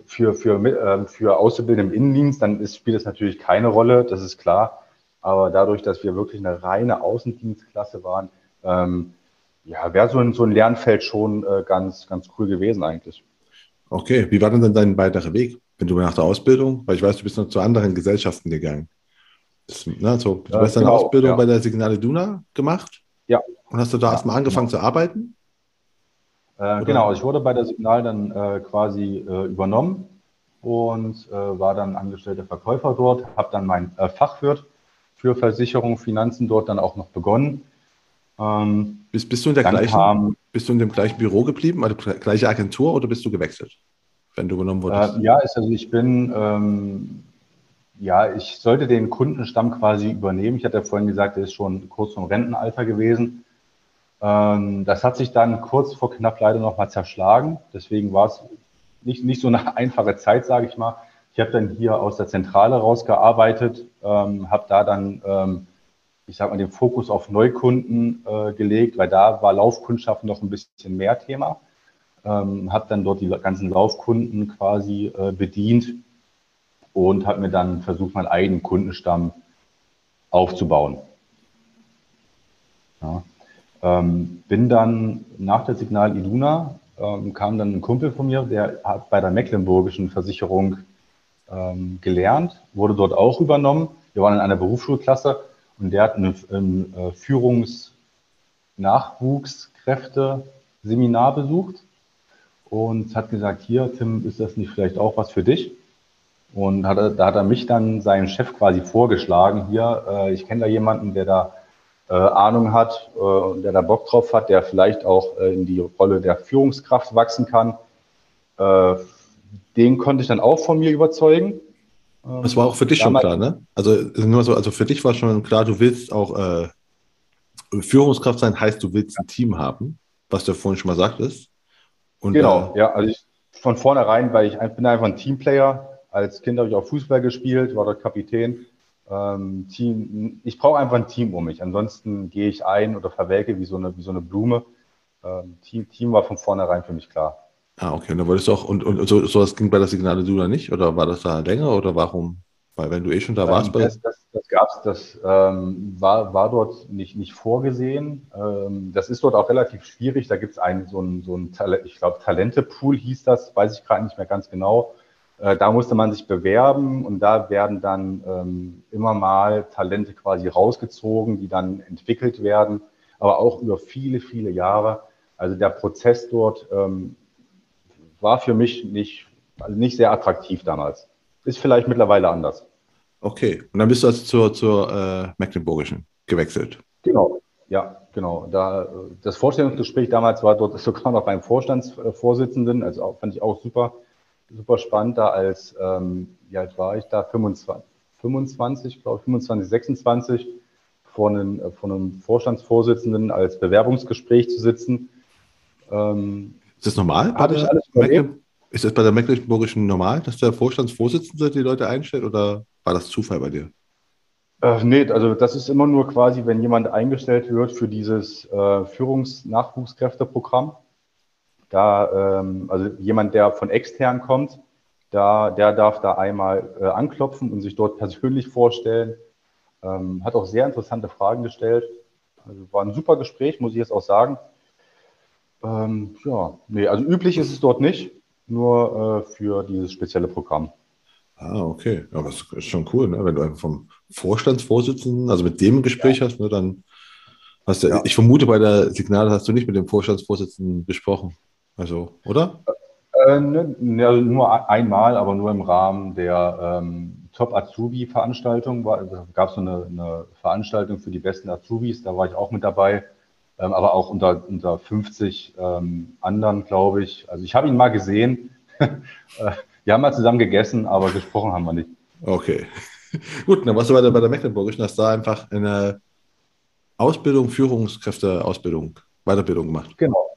für, für, äh, für Auszubildende im Innendienst, dann ist, spielt es natürlich keine Rolle, das ist klar. Aber dadurch, dass wir wirklich eine reine Außendienstklasse waren, ähm, ja, wäre so ein, so ein Lernfeld schon äh, ganz, ganz cool gewesen eigentlich. Okay, wie war denn dann dein weiterer Weg, wenn du nach der Ausbildung, weil ich weiß, du bist noch zu anderen Gesellschaften gegangen. Das, ne, so, du hast deine genau, Ausbildung ja. bei der Signale Duna gemacht? Ja. Und hast du da ja, erstmal angefangen genau. zu arbeiten? Äh, genau, ich wurde bei der Signal dann äh, quasi äh, übernommen und äh, war dann angestellter Verkäufer dort, habe dann mein äh, Fachwirt für Versicherung, Finanzen dort dann auch noch begonnen ähm, bist, bist, du in der gleichen, kam, bist du in dem gleichen Büro geblieben, also gleiche Agentur oder bist du gewechselt, wenn du genommen wurdest? Äh, ja, also ich bin, ähm, ja, ich sollte den Kundenstamm quasi übernehmen. Ich hatte ja vorhin gesagt, er ist schon kurz vom Rentenalter gewesen. Ähm, das hat sich dann kurz vor knapp leider nochmal zerschlagen. Deswegen war es nicht, nicht so eine einfache Zeit, sage ich mal. Ich habe dann hier aus der Zentrale rausgearbeitet, ähm, habe da dann ähm, ich sage mal, den Fokus auf Neukunden äh, gelegt, weil da war Laufkundschaft noch ein bisschen mehr Thema. Ähm, habe dann dort die ganzen Laufkunden quasi äh, bedient und habe mir dann versucht, meinen eigenen Kundenstamm aufzubauen. Ja. Ähm, bin dann nach der Signal Iduna, ähm, kam dann ein Kumpel von mir, der hat bei der Mecklenburgischen Versicherung ähm, gelernt, wurde dort auch übernommen. Wir waren in einer Berufsschulklasse und der hat ein, ein äh, Führungsnachwuchskräfte-Seminar besucht und hat gesagt, hier, Tim, ist das nicht vielleicht auch was für dich? Und hat, da hat er mich dann seinen Chef quasi vorgeschlagen, hier, äh, ich kenne da jemanden, der da äh, Ahnung hat äh, der da Bock drauf hat, der vielleicht auch äh, in die Rolle der Führungskraft wachsen kann. Äh, den konnte ich dann auch von mir überzeugen. Das war auch für dich schon klar, ne? Also nur so, also für dich war schon klar, du willst auch äh, Führungskraft sein, heißt, du willst ein Team haben, was du vorhin schon mal sagtest. Und, genau, äh, ja, also ich von vornherein, weil ich bin einfach ein Teamplayer. Als Kind habe ich auch Fußball gespielt, war dort Kapitän. Ähm, Team, ich brauche einfach ein Team um mich. Ansonsten gehe ich ein oder verwelke wie so eine, wie so eine Blume. Ähm, Team, Team war von vornherein für mich klar. Ah, okay. Und dann wolltest du auch, und, und so, sowas ging bei der Signale Duna nicht? Oder war das da länger oder warum? Weil wenn du eh schon da warst. Ähm, das das, das gab es, das ähm, war, war dort nicht, nicht vorgesehen. Ähm, das ist dort auch relativ schwierig. Da gibt es einen, so ein, so ein Talent, ich glaube, Talente-Pool hieß das, weiß ich gerade nicht mehr ganz genau. Äh, da musste man sich bewerben und da werden dann ähm, immer mal Talente quasi rausgezogen, die dann entwickelt werden, aber auch über viele, viele Jahre. Also der Prozess dort ähm, war für mich nicht, also nicht sehr attraktiv damals. Ist vielleicht mittlerweile anders. Okay, und dann bist du also zur, zur äh, Mecklenburgischen gewechselt. Genau, ja, genau. Da, das Vorstellungsgespräch damals war dort sogar noch beim Vorstandsvorsitzenden, also fand ich auch super, super spannend, da als, ähm, wie alt war ich da? 25, 25 glaube ich, 25, 26 vor einem, vor einem Vorstandsvorsitzenden als Bewerbungsgespräch zu sitzen. Ähm, ist das normal? Bei der, ist das bei der Mecklenburgischen normal, dass der Vorstandsvorsitzende die Leute einstellt oder war das Zufall bei dir? Äh, nee, also das ist immer nur quasi, wenn jemand eingestellt wird für dieses äh, Führungsnachwuchskräfteprogramm. Da, ähm, also jemand, der von extern kommt, da, der darf da einmal äh, anklopfen und sich dort persönlich vorstellen. Ähm, hat auch sehr interessante Fragen gestellt. Also war ein super Gespräch, muss ich jetzt auch sagen. Ähm, ja, nee, also üblich ist es dort nicht, nur äh, für dieses spezielle Programm. Ah, okay. Aber es ist schon cool, ne? wenn du einfach vom Vorstandsvorsitzenden, also mit dem Gespräch ja. hast, ne, dann hast du, ja. ich vermute, bei der Signale hast du nicht mit dem Vorstandsvorsitzenden gesprochen. Also, oder? Äh, ne, ne, also nur einmal, aber nur im Rahmen der ähm, Top Azubi-Veranstaltung. Da gab es so eine, eine Veranstaltung für die besten Azubis, da war ich auch mit dabei. Ähm, aber auch unter, unter 50 ähm, anderen, glaube ich. Also ich habe ihn mal gesehen. Äh, wir haben mal zusammen gegessen, aber gesprochen haben wir nicht. Okay. Gut, dann warst du bei der, bei der Mecklenburgischen, hast da einfach eine Ausbildung, Führungskräfte-Ausbildung, Weiterbildung gemacht. Genau.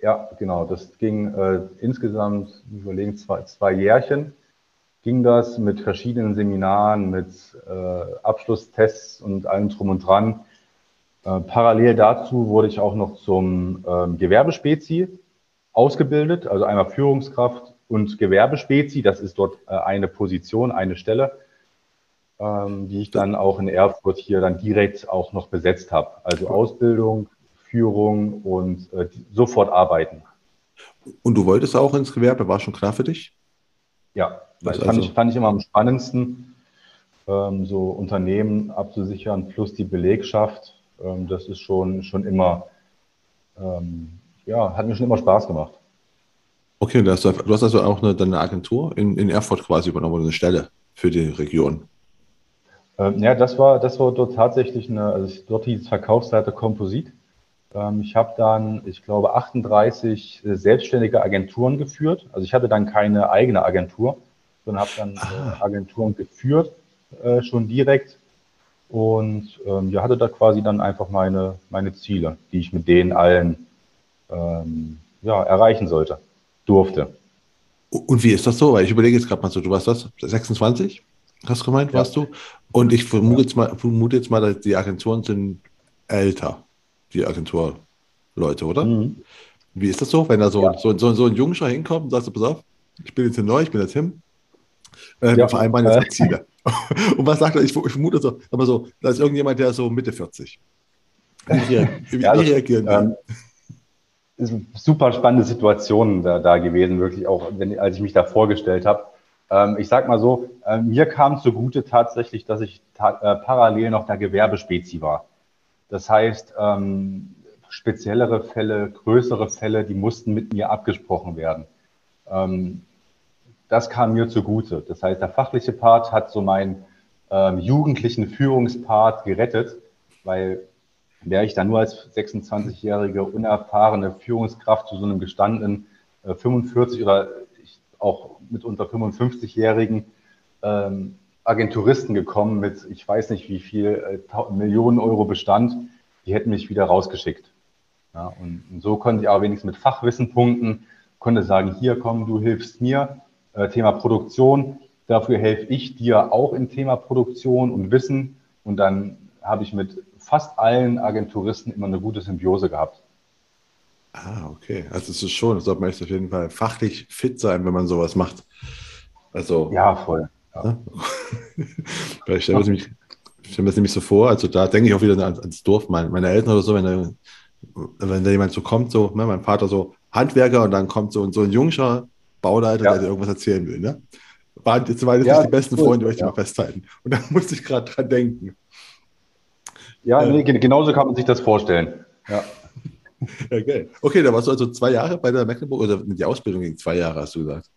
Ja, genau. Das ging äh, insgesamt, überlegen, zwei, zwei Jährchen ging das mit verschiedenen Seminaren, mit äh, Abschlusstests und allem drum und dran. Äh, parallel dazu wurde ich auch noch zum ähm, Gewerbespezi ausgebildet, also einmal Führungskraft und Gewerbespezi. Das ist dort äh, eine Position, eine Stelle, ähm, die ich dann auch in Erfurt hier dann direkt auch noch besetzt habe. Also Ausbildung, Führung und äh, sofort arbeiten. Und du wolltest auch ins Gewerbe, war schon klar für dich? Ja, das fand, also ich, fand ich immer am spannendsten, ähm, so Unternehmen abzusichern plus die Belegschaft. Ähm, das ist schon, schon immer, ähm, ja, hat mir schon immer Spaß gemacht. Okay, du hast, du hast also auch eine, deine Agentur in, in Erfurt quasi übernommen, eine Stelle für die Region. Ähm, ja, das war, das war dort tatsächlich eine, also dort hieß Verkaufsleiter Komposit. Ähm, ich habe dann, ich glaube, 38 äh, selbstständige Agenturen geführt. Also ich hatte dann keine eigene Agentur, sondern habe dann ah. Äh, Agenturen geführt, äh, schon direkt. Und ähm, ja, hatte da quasi dann einfach meine, meine Ziele, die ich mit denen allen ähm, ja, erreichen sollte, durfte. Und wie ist das so? Weil ich überlege jetzt gerade mal so, du warst was, 26? Hast du gemeint, ja. warst du? Und ich vermute, ja. jetzt mal, vermute jetzt mal, dass die Agenturen sind älter die Agenturleute, oder? Mhm. Wie ist das so, wenn da so, ja. so, so, so ein Jungscher hinkommt und sagt, pass auf, ich bin jetzt hier neu, ich bin der Tim, äh, ja. vereinbaren jetzt. Ziele. und was sagt er? Ich, ich, vermute so, aber so, da ist irgendjemand, der so Mitte 40. Wie, wie, ja, reagieren? Ähm, ist super spannende Situation da, da gewesen, wirklich auch, wenn, als ich mich da vorgestellt habe. Ähm, ich sag mal so, äh, mir kam zugute tatsächlich, dass ich ta äh, parallel noch der Gewerbespezi war. Das heißt, ähm, speziellere Fälle, größere Fälle, die mussten mit mir abgesprochen werden. Ähm, das kam mir zugute. Das heißt, der fachliche Part hat so meinen ähm, jugendlichen Führungspart gerettet, weil wäre ich dann nur als 26-jährige unerfahrene Führungskraft zu so einem gestandenen äh, 45 oder auch mit unter 55-jährigen ähm, Agenturisten gekommen mit, ich weiß nicht wie viel, äh, Millionen Euro Bestand, die hätten mich wieder rausgeschickt. Ja, und, und, so konnte ich aber wenigstens mit Fachwissen punkten, konnte sagen, hier komm, du hilfst mir, äh, Thema Produktion, dafür helfe ich dir auch im Thema Produktion und Wissen und dann habe ich mit fast allen Agenturisten immer eine gute Symbiose gehabt. Ah, okay. Also es ist schon, sollte man auf jeden Fall fachlich fit sein, wenn man sowas macht. Also ja, voll. Ja. ich stelle mir, mir das nämlich so vor, also da denke ich auch wieder ans Dorf, meine, meine Eltern oder so, wenn da, wenn da jemand so kommt, so, ne, mein Vater so Handwerker und dann kommt so, so ein jungscher Bauleiter, ja. der dir irgendwas erzählen will. Ne? Waren jetzt waren ja, nicht die besten cool. Freunde, möchte ich ja. mal festhalten. Und da musste ich gerade dran denken. Ja, nee, genauso kann man sich das vorstellen. Ja. Okay. okay, da warst du also zwei Jahre bei der Mecklenburg oder die Ausbildung ging zwei Jahre, hast du gesagt.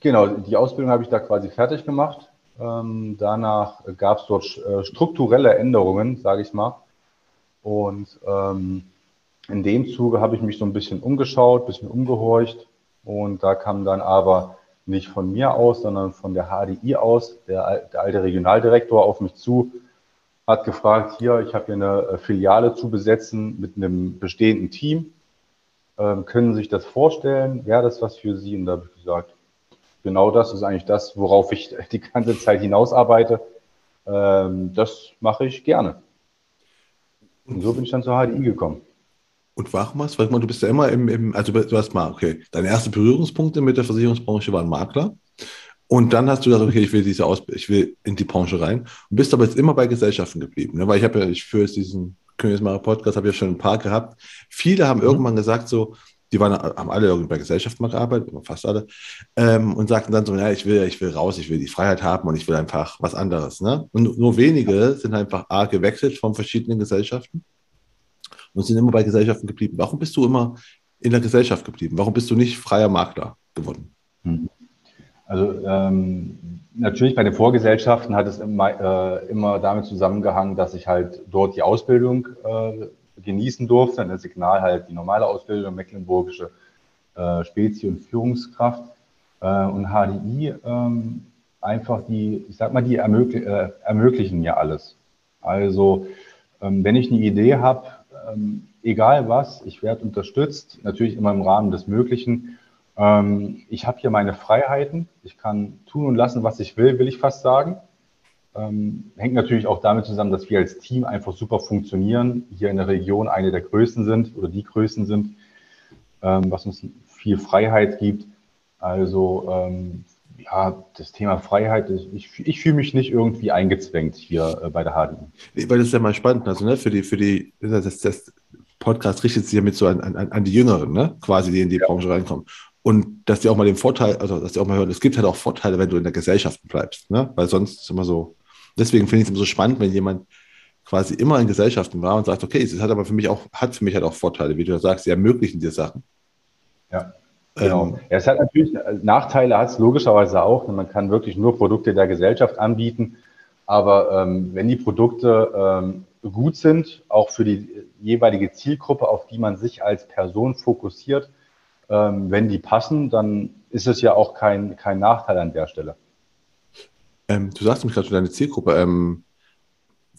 Genau, die Ausbildung habe ich da quasi fertig gemacht. Ähm, danach gab es dort äh, strukturelle Änderungen, sage ich mal. Und ähm, in dem Zuge habe ich mich so ein bisschen umgeschaut, ein bisschen umgehorcht. Und da kam dann aber nicht von mir aus, sondern von der HDI aus, der, der alte Regionaldirektor auf mich zu, hat gefragt, hier, ich habe hier eine äh, Filiale zu besetzen mit einem bestehenden Team. Ähm, können Sie sich das vorstellen? Wäre das was für Sie? Und da habe ich gesagt, genau das ist eigentlich das, worauf ich die ganze Zeit hinaus arbeite. Ähm, das mache ich gerne. Und so bin ich dann zur HDI gekommen. Und warum hast du, du bist ja immer im, im, also du hast mal, okay, deine ersten Berührungspunkte mit der Versicherungsbranche waren Makler. Und dann hast du gesagt, okay, ich will diese Aus ich will in die Branche rein und bist aber jetzt immer bei Gesellschaften geblieben. Ne? Weil ich habe ja, ich führe jetzt diesen Königsmacher Podcast, habe ja schon ein paar gehabt. Viele haben mhm. irgendwann gesagt so, die waren, haben alle irgendwie bei Gesellschaft mal gearbeitet, fast alle, ähm, und sagten dann so, ja, ich will, ich will raus, ich will die Freiheit haben und ich will einfach was anderes. Ne? Und nur wenige sind einfach A, gewechselt von verschiedenen Gesellschaften und sind immer bei Gesellschaften geblieben. Warum bist du immer in der Gesellschaft geblieben? Warum bist du nicht freier Makler geworden? Hm. Also ähm, natürlich bei den Vorgesellschaften hat es immer, äh, immer damit zusammengehangen, dass ich halt dort die Ausbildung äh, genießen durfte. Ein Signal halt die normale Ausbildung, mecklenburgische äh, Spezi- und Führungskraft äh, und HDI ähm, einfach die, ich sag mal, die äh, ermöglichen mir alles. Also ähm, wenn ich eine Idee habe, ähm, egal was, ich werde unterstützt, natürlich immer im Rahmen des Möglichen. Ähm, ich habe hier meine Freiheiten, ich kann tun und lassen, was ich will, will ich fast sagen. Ähm, hängt natürlich auch damit zusammen, dass wir als Team einfach super funktionieren, hier in der Region eine der größten sind oder die größten sind, ähm, was uns viel Freiheit gibt. Also ähm, ja, das Thema Freiheit, ich, ich fühle mich nicht irgendwie eingezwängt hier äh, bei der HDI. Weil das ist ja mal spannend, also ne, für die, für die, das, das Podcast richtet sich ja mit so an, an, an die Jüngeren, ne, quasi, die in die ja. Branche reinkommen. Und dass die auch mal den Vorteil, also dass die auch mal hören, es gibt halt auch Vorteile, wenn du in der Gesellschaft bleibst, ne? Weil sonst ist immer so, deswegen finde ich es immer so spannend, wenn jemand quasi immer in Gesellschaften war und sagt, okay, es hat aber für mich auch, hat für mich halt auch Vorteile, wie du sagst, sie ermöglichen dir Sachen. Ja. Genau. Ähm, ja, es hat natürlich äh, Nachteile, hat es logischerweise auch. Man kann wirklich nur Produkte der Gesellschaft anbieten. Aber ähm, wenn die Produkte ähm, gut sind, auch für die jeweilige Zielgruppe, auf die man sich als Person fokussiert, ähm, wenn die passen, dann ist es ja auch kein, kein Nachteil an der Stelle. Ähm, du sagst mich gerade schon deine Zielgruppe. Ähm,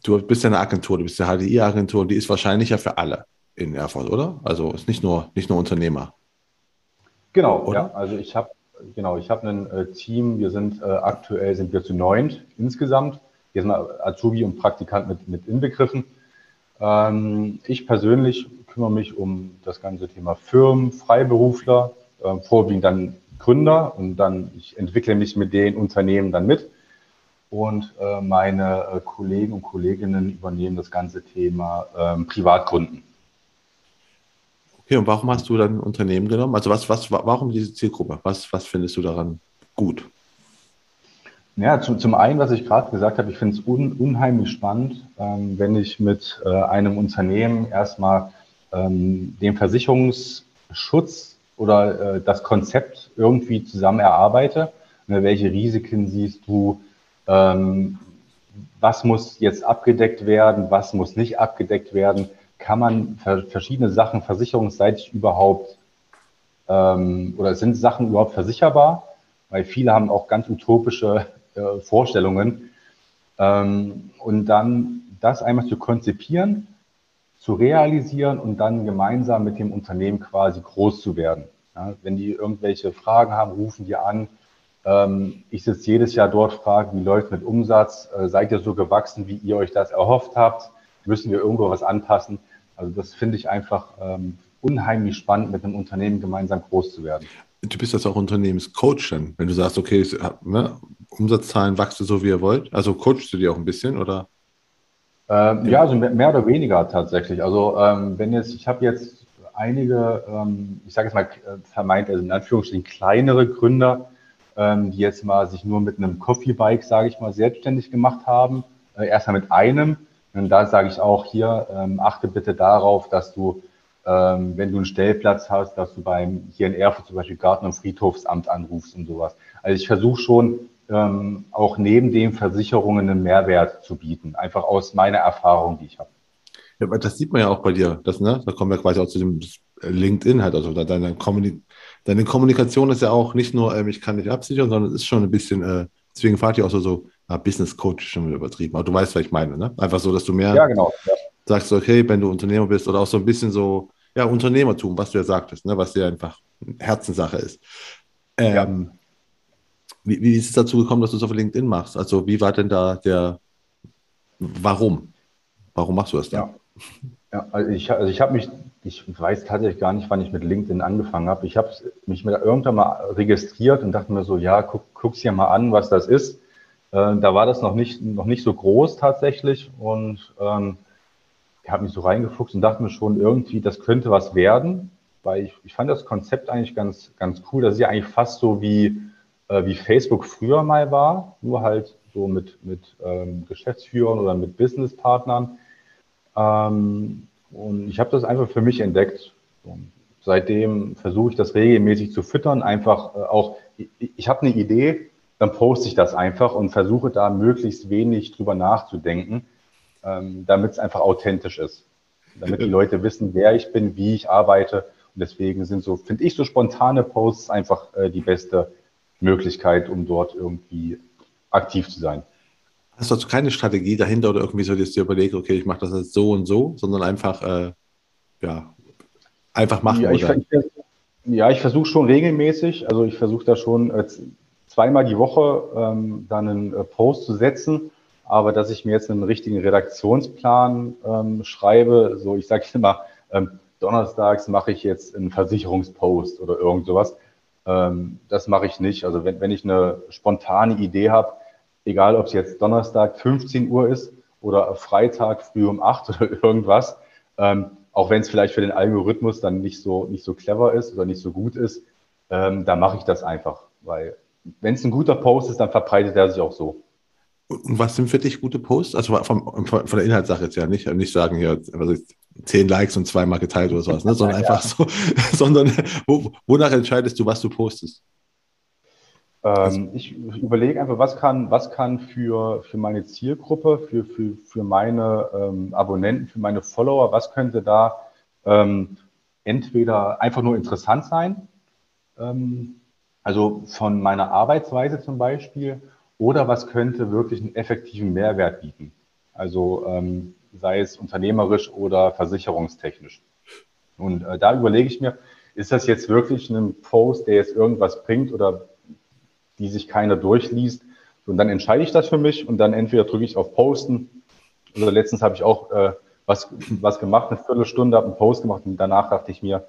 du bist ja eine Agentur, du bist eine HDI-Agentur, die ist wahrscheinlich ja für alle in Erfurt, oder? Also ist nicht nur, nicht nur Unternehmer. Genau, oder? ja. Also ich habe genau, ich habe ein äh, Team, wir sind äh, aktuell sind wir zu neunt insgesamt. Hier sind Azubi und Praktikant mit, mit inbegriffen. Ähm, ich persönlich kümmere mich um das ganze Thema Firmen, Freiberufler, äh, vorwiegend dann Gründer und dann ich entwickle mich mit den Unternehmen dann mit und äh, meine äh, Kollegen und Kolleginnen übernehmen das ganze Thema ähm, Privatkunden. Okay, und warum hast du dann Unternehmen genommen? Also was, was, warum diese Zielgruppe? Was, was findest du daran gut? Ja, zum, zum einen, was ich gerade gesagt habe, ich finde es un, unheimlich spannend, ähm, wenn ich mit äh, einem Unternehmen erstmal ähm, den Versicherungsschutz oder äh, das Konzept irgendwie zusammen erarbeite. Ne, welche Risiken siehst du? Ähm, was muss jetzt abgedeckt werden? Was muss nicht abgedeckt werden? Kann man verschiedene Sachen versicherungsseitig überhaupt ähm, oder sind Sachen überhaupt versicherbar? Weil viele haben auch ganz utopische äh, Vorstellungen. Ähm, und dann das einmal zu konzipieren, zu realisieren und dann gemeinsam mit dem Unternehmen quasi groß zu werden. Ja, wenn die irgendwelche Fragen haben, rufen die an. Ähm, ich sitze jedes Jahr dort, frage, wie läuft mit Umsatz? Äh, seid ihr so gewachsen, wie ihr euch das erhofft habt? Müssen wir irgendwo was anpassen? Also das finde ich einfach ähm, unheimlich spannend, mit einem Unternehmen gemeinsam groß zu werden. Du bist jetzt auch Unternehmenscoach dann, wenn du sagst, okay, ne, Umsatzzahlen wachsen so, wie ihr wollt. Also coachst du die auch ein bisschen oder? Ähm, ja, also mehr oder weniger tatsächlich. Also ähm, wenn jetzt, ich habe jetzt einige, ähm, ich sage jetzt mal äh, vermeint, also in Anführungsstrichen kleinere Gründer, ähm, die jetzt mal sich nur mit einem Coffee-Bike, sage ich mal, selbstständig gemacht haben. Äh, erstmal mit einem. Und da sage ich auch hier, ähm, achte bitte darauf, dass du, ähm, wenn du einen Stellplatz hast, dass du beim hier in Erfurt zum Beispiel Garten- und Friedhofsamt anrufst und sowas. Also ich versuche schon ähm, auch neben den Versicherungen einen Mehrwert zu bieten, einfach aus meiner Erfahrung, die ich habe. Ja, das sieht man ja auch bei dir. Das, ne? Da kommen wir quasi auch zu dem LinkedIn halt. Also deine, Kommunik deine Kommunikation ist ja auch nicht nur, ähm, ich kann dich absichern, sondern es ist schon ein bisschen, äh, deswegen fahrt ihr auch so, so ah, Business Coach schon wieder übertrieben. Aber du weißt, was ich meine. Ne? Einfach so, dass du mehr ja, genau. ja. sagst, okay, wenn du Unternehmer bist oder auch so ein bisschen so, ja, Unternehmertum, was du ja sagtest, ne? was dir einfach Herzenssache ist. Ähm, ja. Wie, wie ist es dazu gekommen, dass du es auf LinkedIn machst? Also wie war denn da der, warum? Warum machst du das da? Ja, also ich, also ich habe mich, ich weiß tatsächlich gar nicht, wann ich mit LinkedIn angefangen habe. Ich habe mich mit irgendwann mal registriert und dachte mir so, ja, guck, guck's dir mal an, was das ist. Äh, da war das noch nicht, noch nicht so groß tatsächlich und ähm, ich habe mich so reingefuchst und dachte mir schon irgendwie, das könnte was werden, weil ich, ich fand das Konzept eigentlich ganz, ganz cool. Das ist ja eigentlich fast so wie äh, wie Facebook früher mal war, nur halt so mit, mit ähm, Geschäftsführern oder mit Businesspartnern. Ähm, und ich habe das einfach für mich entdeckt. Und seitdem versuche ich das regelmäßig zu füttern. Einfach äh, auch, ich, ich habe eine Idee, dann poste ich das einfach und versuche da möglichst wenig drüber nachzudenken, ähm, damit es einfach authentisch ist. damit die Leute wissen, wer ich bin, wie ich arbeite. Und deswegen sind so, finde ich, so spontane Posts einfach äh, die beste Möglichkeit, um dort irgendwie aktiv zu sein. Hast du also keine Strategie dahinter oder irgendwie so, dass du überlegst, okay, ich mache das jetzt so und so, sondern einfach, äh, ja, einfach machen? Ja, ich, ich, ja, ich versuche schon regelmäßig, also ich versuche da schon äh, zweimal die Woche ähm, dann einen äh, Post zu setzen, aber dass ich mir jetzt einen richtigen Redaktionsplan ähm, schreibe, so ich sage immer, ähm, donnerstags mache ich jetzt einen Versicherungspost oder irgend sowas. Ähm, das mache ich nicht. Also wenn, wenn ich eine spontane Idee habe, egal ob es jetzt Donnerstag 15 Uhr ist oder Freitag früh um 8 oder irgendwas, ähm, auch wenn es vielleicht für den Algorithmus dann nicht so, nicht so clever ist oder nicht so gut ist, ähm, da mache ich das einfach. Weil wenn es ein guter Post ist, dann verbreitet er sich auch so. Und was sind für dich gute Posts? Also von, von, der Inhaltssache jetzt ja nicht, nicht sagen hier, also zehn Likes und zweimal geteilt oder sowas, ne? sondern einfach so, sondern wo, wonach entscheidest du, was du postest? Ähm, ich überlege einfach, was kann, was kann für, für meine Zielgruppe, für, für, für meine ähm, Abonnenten, für meine Follower, was könnte da ähm, entweder einfach nur interessant sein, ähm, also von meiner Arbeitsweise zum Beispiel, oder was könnte wirklich einen effektiven Mehrwert bieten. Also ähm, sei es unternehmerisch oder versicherungstechnisch. Und äh, da überlege ich mir, ist das jetzt wirklich ein Post, der jetzt irgendwas bringt oder die sich keiner durchliest? Und dann entscheide ich das für mich und dann entweder drücke ich auf Posten. Oder letztens habe ich auch äh, was, was gemacht, eine Viertelstunde, habe einen Post gemacht und danach dachte ich mir,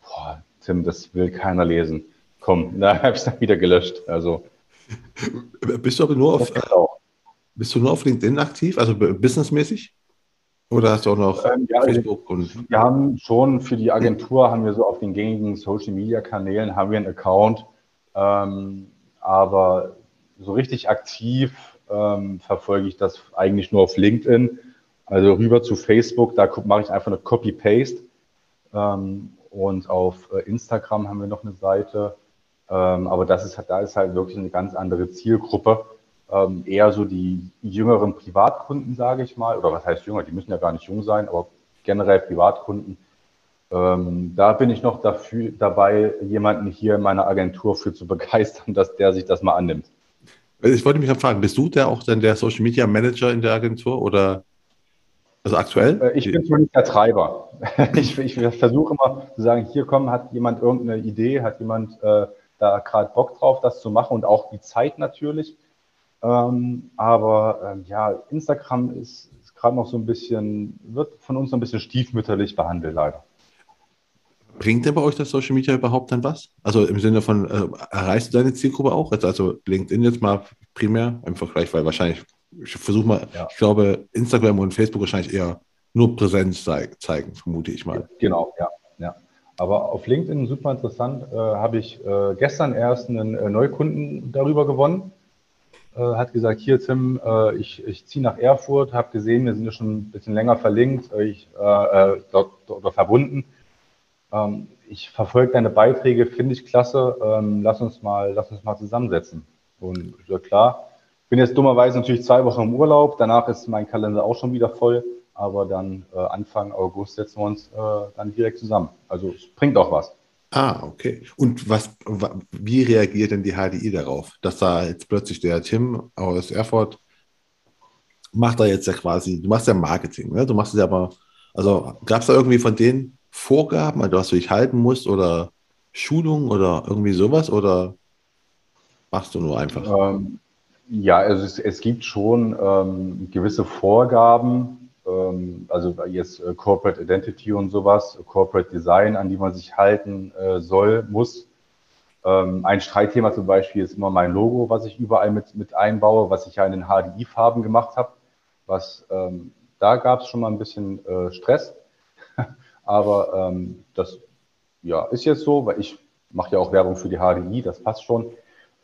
boah, Tim, das will keiner lesen. Komm, da habe ich es dann wieder gelöscht. Also bist du aber nur auf, bist du nur auf LinkedIn aktiv, also businessmäßig? Oder hast du auch noch ähm, ja, Facebook? Und wir haben schon für die Agentur, haben wir so auf den gängigen Social Media Kanälen, haben wir einen Account, ähm, aber so richtig aktiv ähm, verfolge ich das eigentlich nur auf LinkedIn. Also rüber zu Facebook, da mache ich einfach eine Copy-Paste. Ähm, und auf äh, Instagram haben wir noch eine Seite. Ähm, aber das ist, da ist halt wirklich eine ganz andere Zielgruppe ähm, eher so die jüngeren Privatkunden, sage ich mal, oder was heißt jünger, die müssen ja gar nicht jung sein, aber generell Privatkunden. Ähm, da bin ich noch dafür, dabei, jemanden hier in meiner Agentur für zu begeistern, dass der sich das mal annimmt. Ich wollte mich fragen, bist du der auch dann der Social Media Manager in der Agentur oder also aktuell? Äh, ich bin zumindest der Treiber. Ich, ich versuche immer zu sagen, hier komm, hat jemand irgendeine Idee, hat jemand äh, da gerade Bock drauf, das zu machen und auch die Zeit natürlich. Ähm, aber ähm, ja, Instagram ist, ist gerade noch so ein bisschen, wird von uns so ein bisschen stiefmütterlich behandelt, leider. Bringt denn bei euch das Social Media überhaupt dann was? Also im Sinne von, äh, erreichst du deine Zielgruppe auch? Jetzt also LinkedIn jetzt mal primär im Vergleich, weil wahrscheinlich, ich versuche mal, ja. ich glaube, Instagram und Facebook wahrscheinlich eher nur Präsenz zeigen, vermute ich mal. Genau, ja. ja. Aber auf LinkedIn, super interessant, äh, habe ich äh, gestern erst einen äh, Neukunden darüber gewonnen äh, hat gesagt, hier Tim, äh, ich, ich ziehe nach Erfurt, habe gesehen, wir sind ja schon ein bisschen länger verlinkt, äh, ich, dort, oder verbunden. Ähm, ich verfolge deine Beiträge, finde ich klasse. Ähm, lass uns mal, lass uns mal zusammensetzen. Und ja klar, bin jetzt dummerweise natürlich zwei Wochen im Urlaub. Danach ist mein Kalender auch schon wieder voll. Aber dann äh, Anfang August setzen wir uns äh, dann direkt zusammen. Also es bringt auch was. Ah, okay. Und was, wie reagiert denn die HDI darauf, dass da jetzt plötzlich der Tim aus Erfurt macht da jetzt ja quasi, du machst ja Marketing, ne? Du machst es ja aber, also gab es da irgendwie von denen Vorgaben, also was du dich halten musst oder Schulungen oder irgendwie sowas oder machst du nur einfach? Ähm, ja, also es, es, gibt schon ähm, gewisse Vorgaben, also jetzt äh, Corporate Identity und sowas, Corporate Design, an die man sich halten äh, soll, muss. Ähm, ein Streitthema zum Beispiel ist immer mein Logo, was ich überall mit, mit einbaue, was ich ja in den HDI-Farben gemacht habe. Was ähm, da gab es schon mal ein bisschen äh, Stress, aber ähm, das ja, ist jetzt so, weil ich mache ja auch Werbung für die HDI, das passt schon.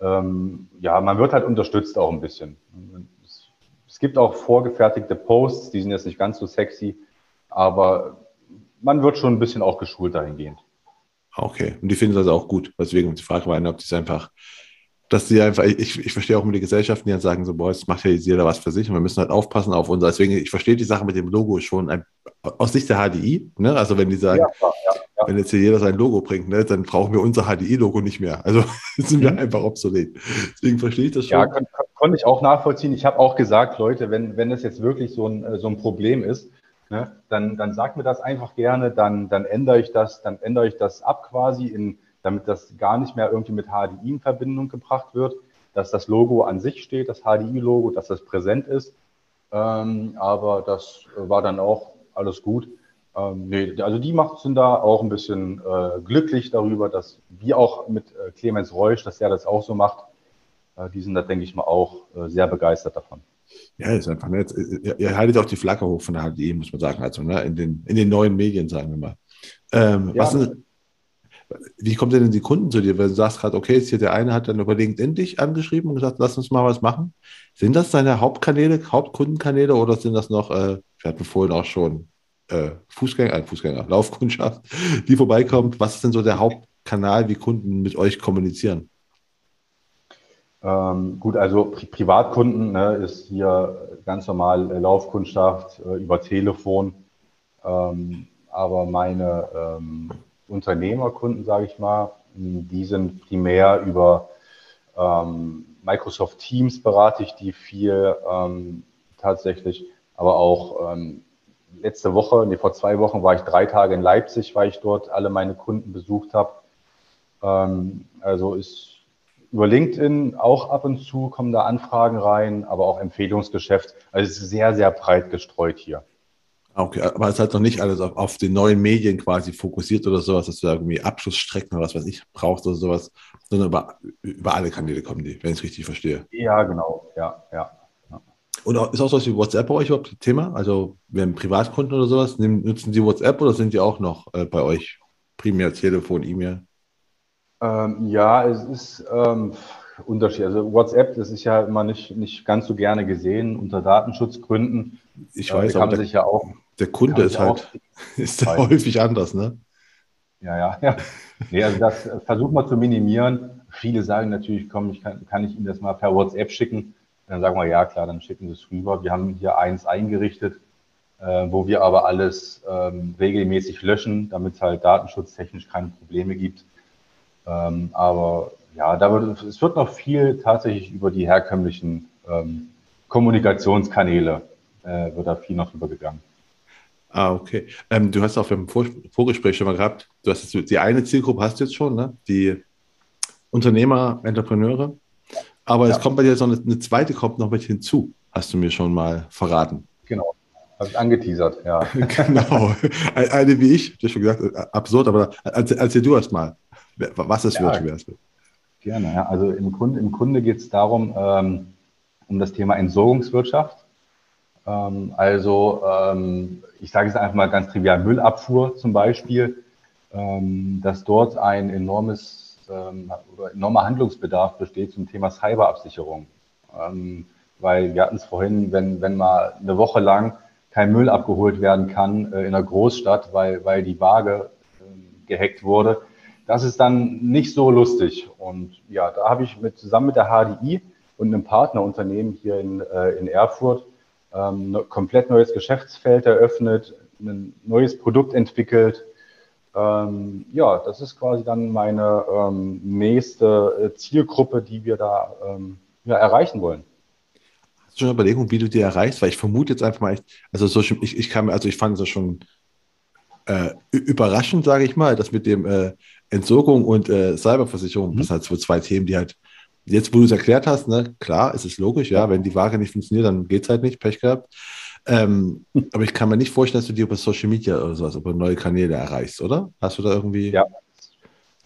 Ähm, ja, man wird halt unterstützt auch ein bisschen. Es gibt auch vorgefertigte Posts, die sind jetzt nicht ganz so sexy, aber man wird schon ein bisschen auch geschult dahingehend. Okay, und die finden das auch gut. Deswegen die Frage war, ob die es einfach dass sie einfach, ich, ich verstehe auch mit den Gesellschaften, die dann sagen, so, boah, jetzt macht ja jeder was für sich und wir müssen halt aufpassen auf unser. Deswegen, ich verstehe die Sache mit dem Logo schon ein, aus Sicht der HDI, ne? Also wenn die sagen, ja, ja, ja. wenn jetzt hier jeder sein Logo bringt, ne, dann brauchen wir unser HDI-Logo nicht mehr. Also sind wir mhm. einfach obsolet. Deswegen verstehe ich das schon. Ja, kon konnte ich auch nachvollziehen. Ich habe auch gesagt, Leute, wenn, wenn das jetzt wirklich so ein, so ein Problem ist, ne, dann, dann sagt mir das einfach gerne, dann, dann ändere ich das, dann ändere ich das ab quasi in damit das gar nicht mehr irgendwie mit HDI in Verbindung gebracht wird, dass das Logo an sich steht, das HDI-Logo, dass das präsent ist. Ähm, aber das war dann auch alles gut. Ähm, nee, also die macht, sind da auch ein bisschen äh, glücklich darüber, dass wie auch mit äh, Clemens Reusch, dass er das auch so macht. Äh, die sind da, denke ich mal, auch äh, sehr begeistert davon. Ja, ist einfach nett. Ihr, ihr, haltet auch die Flagge hoch von der HDI, muss man sagen, also ne, in, den, in den neuen Medien, sagen wir mal. Ähm, ja, was, sind, wie kommt denn die Kunden zu dir? Wenn du sagst gerade, okay, jetzt hier der eine hat dann über LinkedIn dich angeschrieben und gesagt, lass uns mal was machen. Sind das deine Hauptkanäle, Hauptkundenkanäle oder sind das noch, äh, wir hatten vorhin auch schon äh, Fußgänger, äh, Fußgänger, Laufkundschaft, die vorbeikommt? Was ist denn so der Hauptkanal, wie Kunden mit euch kommunizieren? Ähm, gut, also Pri Privatkunden ne, ist hier ganz normal äh, Laufkundschaft äh, über Telefon. Ähm, aber meine ähm, Unternehmerkunden, sage ich mal, die sind primär über ähm, Microsoft Teams berate ich die viel ähm, tatsächlich, aber auch ähm, letzte Woche, nee, vor zwei Wochen war ich drei Tage in Leipzig, weil ich dort alle meine Kunden besucht habe. Ähm, also ist über LinkedIn auch ab und zu kommen da Anfragen rein, aber auch Empfehlungsgeschäft. Also es ist sehr, sehr breit gestreut hier. Okay, aber es hat noch nicht alles auf, auf den neuen Medien quasi fokussiert oder sowas, dass du da irgendwie Abschlussstrecken oder was weiß ich brauchst oder sowas, sondern über, über alle Kanäle kommen die, wenn ich es richtig verstehe. Ja, genau, ja, ja. ja. Und ist auch sowas wie WhatsApp bei euch überhaupt Thema? Also, wenn Privatkunden oder sowas, nutzen die WhatsApp oder sind die auch noch äh, bei euch primär Telefon, E-Mail? Ähm, ja, es ist ähm, Unterschied. Also WhatsApp, das ist ja immer nicht, nicht ganz so gerne gesehen unter Datenschutzgründen. Ich weiß, äh, aber der, ja auch, der Kunde ist halt ist häufig anders, ne? Ja, ja, ja. Nee, also das versuchen wir zu minimieren. Viele sagen natürlich, komm, ich kann, kann ich Ihnen das mal per WhatsApp schicken. Dann sagen wir, ja klar, dann schicken Sie es rüber. Wir haben hier eins eingerichtet, äh, wo wir aber alles ähm, regelmäßig löschen, damit es halt datenschutztechnisch keine Probleme gibt. Ähm, aber ja, da wird, es wird noch viel tatsächlich über die herkömmlichen ähm, Kommunikationskanäle, äh, wird da viel noch drüber gegangen. Ah, okay. Ähm, du hast auch im Vor Vorgespräch schon mal gehabt, du hast jetzt, die eine Zielgruppe hast du jetzt schon, ne? die Unternehmer, Entrepreneure. Aber ja. es kommt bei dir jetzt noch eine, eine, zweite, kommt noch mit hinzu, hast du mir schon mal verraten. Genau, habe ich angeteasert, ja. genau. Eine wie ich, du hast schon gesagt, äh, absurd, aber erzähl, du erst mal, was es ja. wird. Gerne, ja. Also im Grunde, im Grunde geht es darum, ähm, um das Thema Entsorgungswirtschaft. Ähm, also ähm, ich sage es einfach mal ganz trivial, Müllabfuhr zum Beispiel, ähm, dass dort ein enormes oder enormer Handlungsbedarf besteht zum Thema Cyberabsicherung. Weil wir hatten es vorhin, wenn, wenn mal eine Woche lang kein Müll abgeholt werden kann äh, in einer Großstadt, weil, weil die Waage gehackt wurde, das ist dann nicht so lustig. Und ja, da habe ich mit, zusammen mit der HDI und einem Partnerunternehmen hier in, äh, in Erfurt ähm, ein komplett neues Geschäftsfeld eröffnet, ein neues Produkt entwickelt. Ähm, ja, das ist quasi dann meine ähm, nächste äh, Zielgruppe, die wir da ähm, ja, erreichen wollen. Hast du schon eine Überlegung, wie du die erreichst? Weil ich vermute jetzt einfach mal, also so, ich, ich kann, also ich fand es schon äh, überraschend, sage ich mal, dass mit dem äh, Entsorgung und äh, Cyberversicherung, mhm. das sind halt so zwei Themen, die halt, jetzt wo du es erklärt hast, ne, klar, es ist logisch, ja, wenn die Waage nicht funktioniert, dann geht es halt nicht, Pech gehabt. Ähm, aber ich kann mir nicht vorstellen, dass du die über Social Media oder sowas, über neue Kanäle erreichst, oder? Hast du da irgendwie. Ja,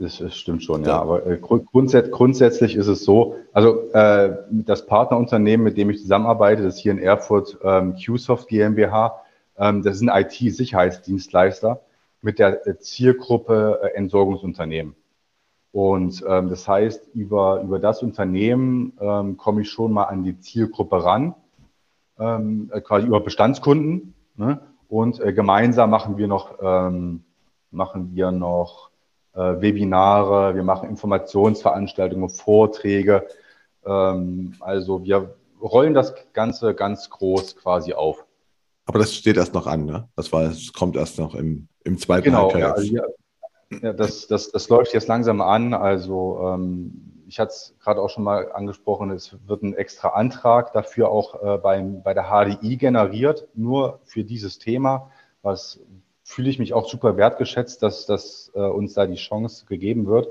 das, das stimmt schon, ja. ja. Aber äh, grundsätzlich, grundsätzlich ist es so, also äh, das Partnerunternehmen, mit dem ich zusammenarbeite, das ist hier in Erfurt ähm, QSoft GmbH, ähm, das ist ein IT-Sicherheitsdienstleister mit der äh, Zielgruppe äh, Entsorgungsunternehmen. Und ähm, das heißt, über, über das Unternehmen ähm, komme ich schon mal an die Zielgruppe ran, ähm, äh, quasi über Bestandskunden. Ne? Und äh, gemeinsam machen wir noch, ähm, machen wir noch äh, Webinare, wir machen Informationsveranstaltungen, Vorträge. Ähm, also wir rollen das Ganze ganz groß quasi auf. Aber das steht erst noch an, ne? Das, war, das kommt erst noch im, im zweiten genau, Halbjahr. Genau, ja, ja, das, das, das läuft jetzt langsam an. Also ähm, ich hatte es gerade auch schon mal angesprochen, es wird ein extra Antrag dafür auch äh, beim, bei der HDI generiert, nur für dieses Thema, was fühle ich mich auch super wertgeschätzt, dass, dass äh, uns da die Chance gegeben wird.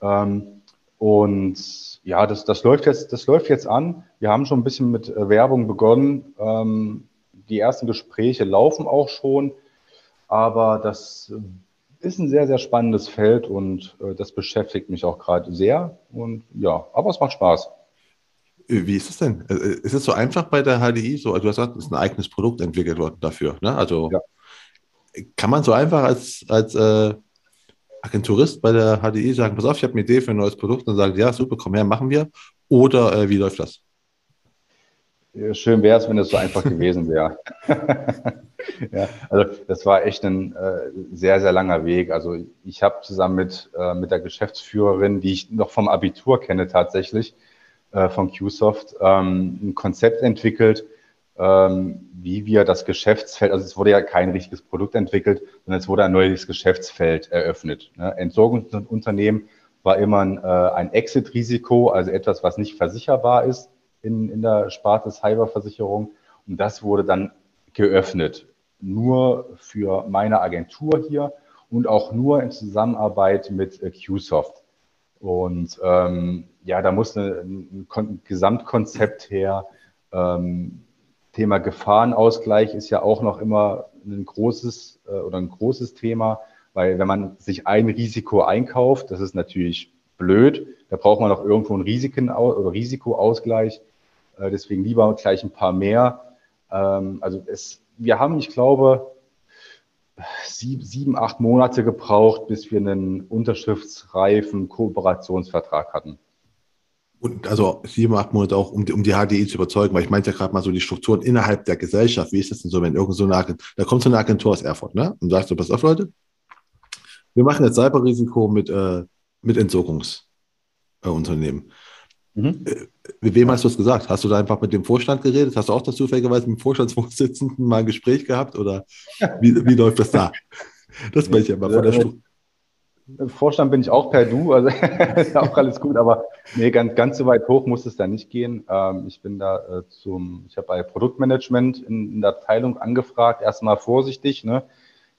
Ähm, und ja, das, das, läuft jetzt, das läuft jetzt an. Wir haben schon ein bisschen mit äh, Werbung begonnen. Ähm, die ersten Gespräche laufen auch schon, aber das ist ein sehr, sehr spannendes Feld und äh, das beschäftigt mich auch gerade sehr. Und ja, aber es macht Spaß. Äh, wie ist es denn? Äh, äh, ist es so einfach bei der HDI? So, du hast gesagt, es ist ein eigenes Produkt entwickelt worden dafür. Ne? Also ja. kann man so einfach als, als äh, Agenturist bei der HDI sagen, pass auf, ich habe eine Idee für ein neues Produkt und sagen, ja, super, komm her, machen wir. Oder äh, wie läuft das? Schön wäre es, wenn es so einfach gewesen wäre. ja, also das war echt ein äh, sehr, sehr langer Weg. Also ich habe zusammen mit, äh, mit der Geschäftsführerin, die ich noch vom Abitur kenne tatsächlich, äh, von QSoft, ähm, ein Konzept entwickelt, ähm, wie wir das Geschäftsfeld, also es wurde ja kein richtiges Produkt entwickelt, sondern es wurde ein neues Geschäftsfeld eröffnet. Ne? Entsorgungsunternehmen war immer ein, äh, ein Exit-Risiko, also etwas, was nicht versicherbar ist in, in der Sparte Cyberversicherung. Und das wurde dann geöffnet. Nur für meine Agentur hier und auch nur in Zusammenarbeit mit QSoft. Und ähm, ja, da muss ein, ein Gesamtkonzept her. Ähm, Thema Gefahrenausgleich ist ja auch noch immer ein großes äh, oder ein großes Thema, weil wenn man sich ein Risiko einkauft, das ist natürlich blöd. Da braucht man auch irgendwo einen Risiken oder Risikoausgleich. Äh, deswegen lieber gleich ein paar mehr. Ähm, also es, wir haben, ich glaube, sieben, sieben, acht Monate gebraucht, bis wir einen unterschriftsreifen Kooperationsvertrag hatten. Und also sieben, acht Monate auch, um die, um die HDI zu überzeugen, weil ich meinte ja gerade mal so die Strukturen innerhalb der Gesellschaft. Wie ist das denn so, wenn irgend so eine Agentur, da kommt so eine Agentur aus Erfurt, ne? Und sagst du, pass auf, Leute, wir machen jetzt Cyberrisiko mit, äh, mit Entsorgungsunternehmen. Äh, Mhm. Äh, mit wem hast du es gesagt? Hast du da einfach mit dem Vorstand geredet? Hast du auch das zufälligerweise mit dem Vorstandsvorsitzenden mal ein Gespräch gehabt? Oder wie, wie läuft das da? Das möchte ich aber von der Struktur. Im Vorstand bin ich auch per Du, also ist auch alles gut, aber nee, ganz, ganz so weit hoch muss es da nicht gehen. Ähm, ich bin da äh, zum, ich habe bei Produktmanagement in, in, der Abteilung angefragt, erstmal vorsichtig, ne?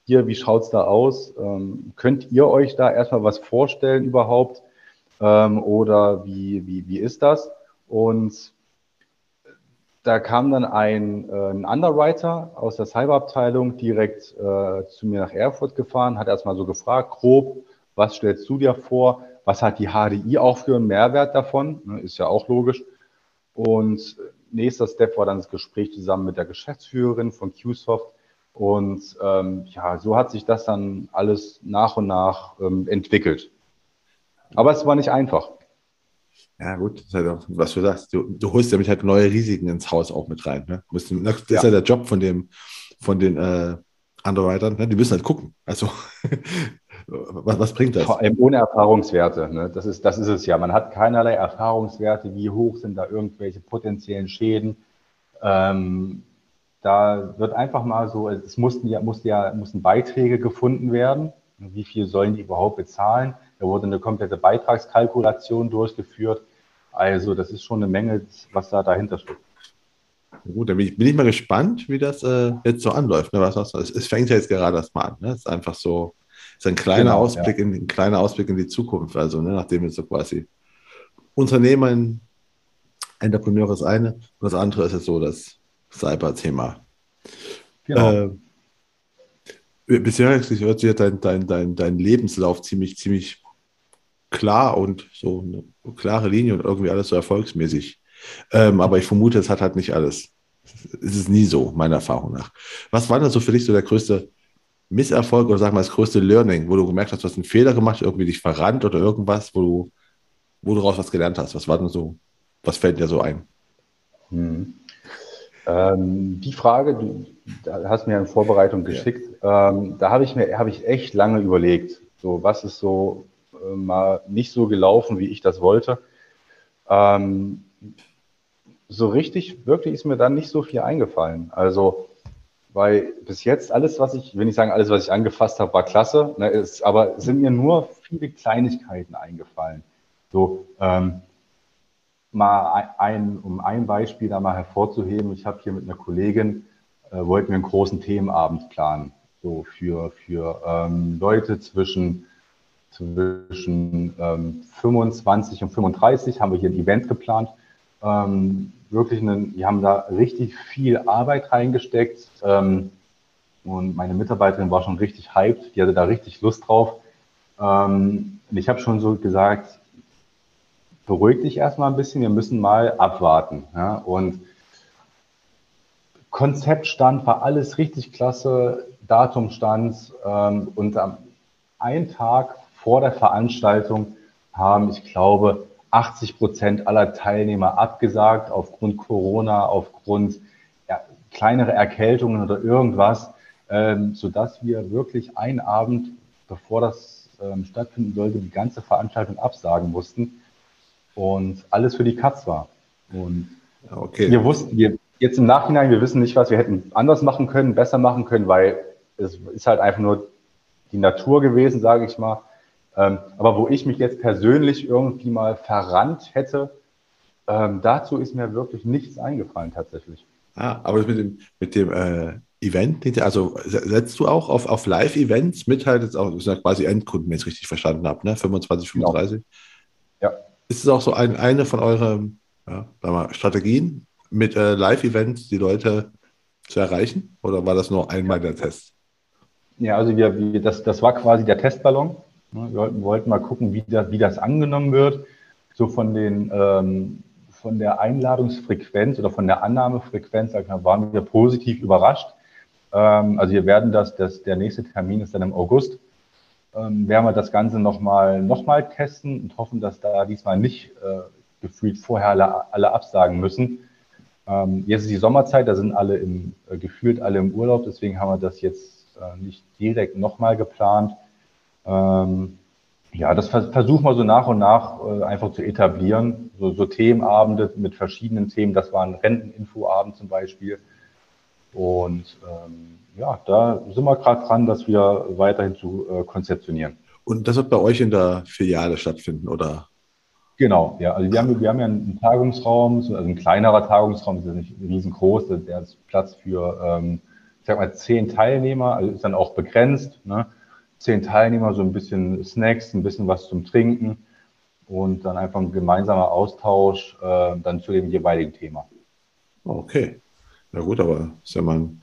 Hier, wie schaut's da aus? Ähm, könnt ihr euch da erstmal was vorstellen überhaupt? ähm, oder wie, wie, wie ist das? Und da kam dann ein, äh, ein Underwriter aus der Cyberabteilung direkt äh, zu mir nach Erfurt gefahren, hat erstmal so gefragt, grob, was stellst du dir vor? Was hat die HDI auch für einen Mehrwert davon? Ne, ist ja auch logisch. Und nächster Step war dann das Gespräch zusammen mit der Geschäftsführerin von QSoft. Und ähm, ja, so hat sich das dann alles nach und nach ähm, entwickelt. Aber es war nicht einfach. Ja, gut, halt was du sagst. Du, du holst damit halt neue Risiken ins Haus auch mit rein. Ne? das ist ja. ja der Job von, dem, von den äh, Underwritern. Ne? Die müssen halt gucken. Also, was, was, bringt das? Vor allem ohne Erfahrungswerte. Ne? Das, ist, das ist es ja. Man hat keinerlei Erfahrungswerte. Wie hoch sind da irgendwelche potenziellen Schäden? Ähm, da wird einfach mal so, es mussten ja, mussten ja mussten Beiträge gefunden werden. Wie viel sollen die überhaupt bezahlen? Da wurde eine komplette Beitragskalkulation durchgeführt. Also das ist schon eine Menge, was da dahinter steckt. Gut, dann bin ich, bin ich mal gespannt, wie das äh, jetzt so anläuft. Ne? Was, was, es, es, fängt ja jetzt gerade erst mal an. Ne? Es ist einfach so, es ist ein kleiner, genau, Ausblick ja. in, ein kleiner Ausblick in die Zukunft. Also, ne? nachdem jetzt so quasi Unternehmen, Entrepreneur ist eine und das andere ist jetzt so das Cyber-Thema. Genau. Äh, bisher hört sich dein, dein, dein, dein Lebenslauf ziemlich, ziemlich klar und so eine klare Linie und irgendwie alles so erfolgsmäßig. Ähm, aber ich vermute, es hat halt nicht alles. Es ist nie so, meiner Erfahrung nach. Was war denn so für dich so der größte Misserfolg oder sag mal das größte Learning, wo du gemerkt hast, du hast einen Fehler gemacht, irgendwie dich verrannt oder irgendwas, wo du, wo du daraus was gelernt hast? Was war denn so, was fällt dir so ein? Hm. Ähm, die Frage, du hast mir in Vorbereitung geschickt, ja. ähm, da habe ich mir habe ich echt lange überlegt. So, was ist so äh, mal nicht so gelaufen, wie ich das wollte? Ähm, so richtig, wirklich ist mir dann nicht so viel eingefallen. Also, weil bis jetzt alles, was ich, will nicht sagen, alles, was ich angefasst habe, war klasse, ne, ist, aber es sind mir nur viele Kleinigkeiten eingefallen. So, ähm, mal ein, um ein Beispiel da mal hervorzuheben, ich habe hier mit einer Kollegin, äh, wollten wir einen großen Themenabend planen, so für, für ähm, Leute zwischen, zwischen ähm, 25 und 35 haben wir hier ein Event geplant. Ähm, wirklich, einen, wir haben da richtig viel Arbeit reingesteckt ähm, und meine Mitarbeiterin war schon richtig hyped, die hatte da richtig Lust drauf. Ähm, und ich habe schon so gesagt, beruhig dich erstmal ein bisschen, wir müssen mal abwarten. Ja? Und Konzeptstand war alles richtig klasse, Datumstand ähm, und am einen Tag vor der Veranstaltung haben, ich glaube, 80 Prozent aller Teilnehmer abgesagt aufgrund Corona, aufgrund ja, kleinere Erkältungen oder irgendwas, ähm, sodass wir wirklich einen Abend, bevor das ähm, stattfinden sollte, die ganze Veranstaltung absagen mussten und alles für die Katz war. Und okay. wir wussten, wir, jetzt im Nachhinein, wir wissen nicht, was wir hätten anders machen können, besser machen können, weil es ist halt einfach nur die Natur gewesen, sage ich mal. Ähm, aber wo ich mich jetzt persönlich irgendwie mal verrannt hätte, ähm, dazu ist mir wirklich nichts eingefallen tatsächlich. Ah, aber mit dem, mit dem äh, Event, also setzt du auch auf, auf Live-Events mit halt jetzt auch, das ist ja quasi Endkunden, wenn ich es richtig verstanden habe, ne? 25, 35? Genau. Ist es auch so ein, eine von euren ja, mal, Strategien, mit äh, Live-Events die Leute zu erreichen? Oder war das nur einmal der Test? Ja, also wir, wir, das, das war quasi der Testballon. Wir wollten, wollten mal gucken, wie das, wie das angenommen wird. So von, den, ähm, von der Einladungsfrequenz oder von der Annahmefrequenz mal, waren wir positiv überrascht. Ähm, also wir werden das, das, der nächste Termin ist dann im August ähm, werden wir das Ganze nochmal noch mal testen und hoffen, dass da diesmal nicht äh, gefühlt vorher alle, alle absagen müssen. Ähm, jetzt ist die Sommerzeit, da sind alle im, äh, gefühlt alle im Urlaub, deswegen haben wir das jetzt äh, nicht direkt nochmal geplant. Ähm, ja, das vers versuchen wir so nach und nach äh, einfach zu etablieren. So, so Themenabende mit verschiedenen Themen, das war ein Renteninfoabend zum Beispiel. Und ähm, ja, da sind wir gerade dran, das wieder weiterhin zu äh, konzeptionieren. Und das wird bei euch in der Filiale stattfinden, oder? Genau, ja. Also wir haben, wir haben ja einen Tagungsraum, also ein kleinerer Tagungsraum, ist nicht riesengroß, der ist Platz für, ähm, ich sag mal, zehn Teilnehmer, also ist dann auch begrenzt. Ne? Zehn Teilnehmer, so ein bisschen Snacks, ein bisschen was zum Trinken und dann einfach ein gemeinsamer Austausch äh, dann zu dem jeweiligen Thema. Okay. Na gut, aber ist ja mal ein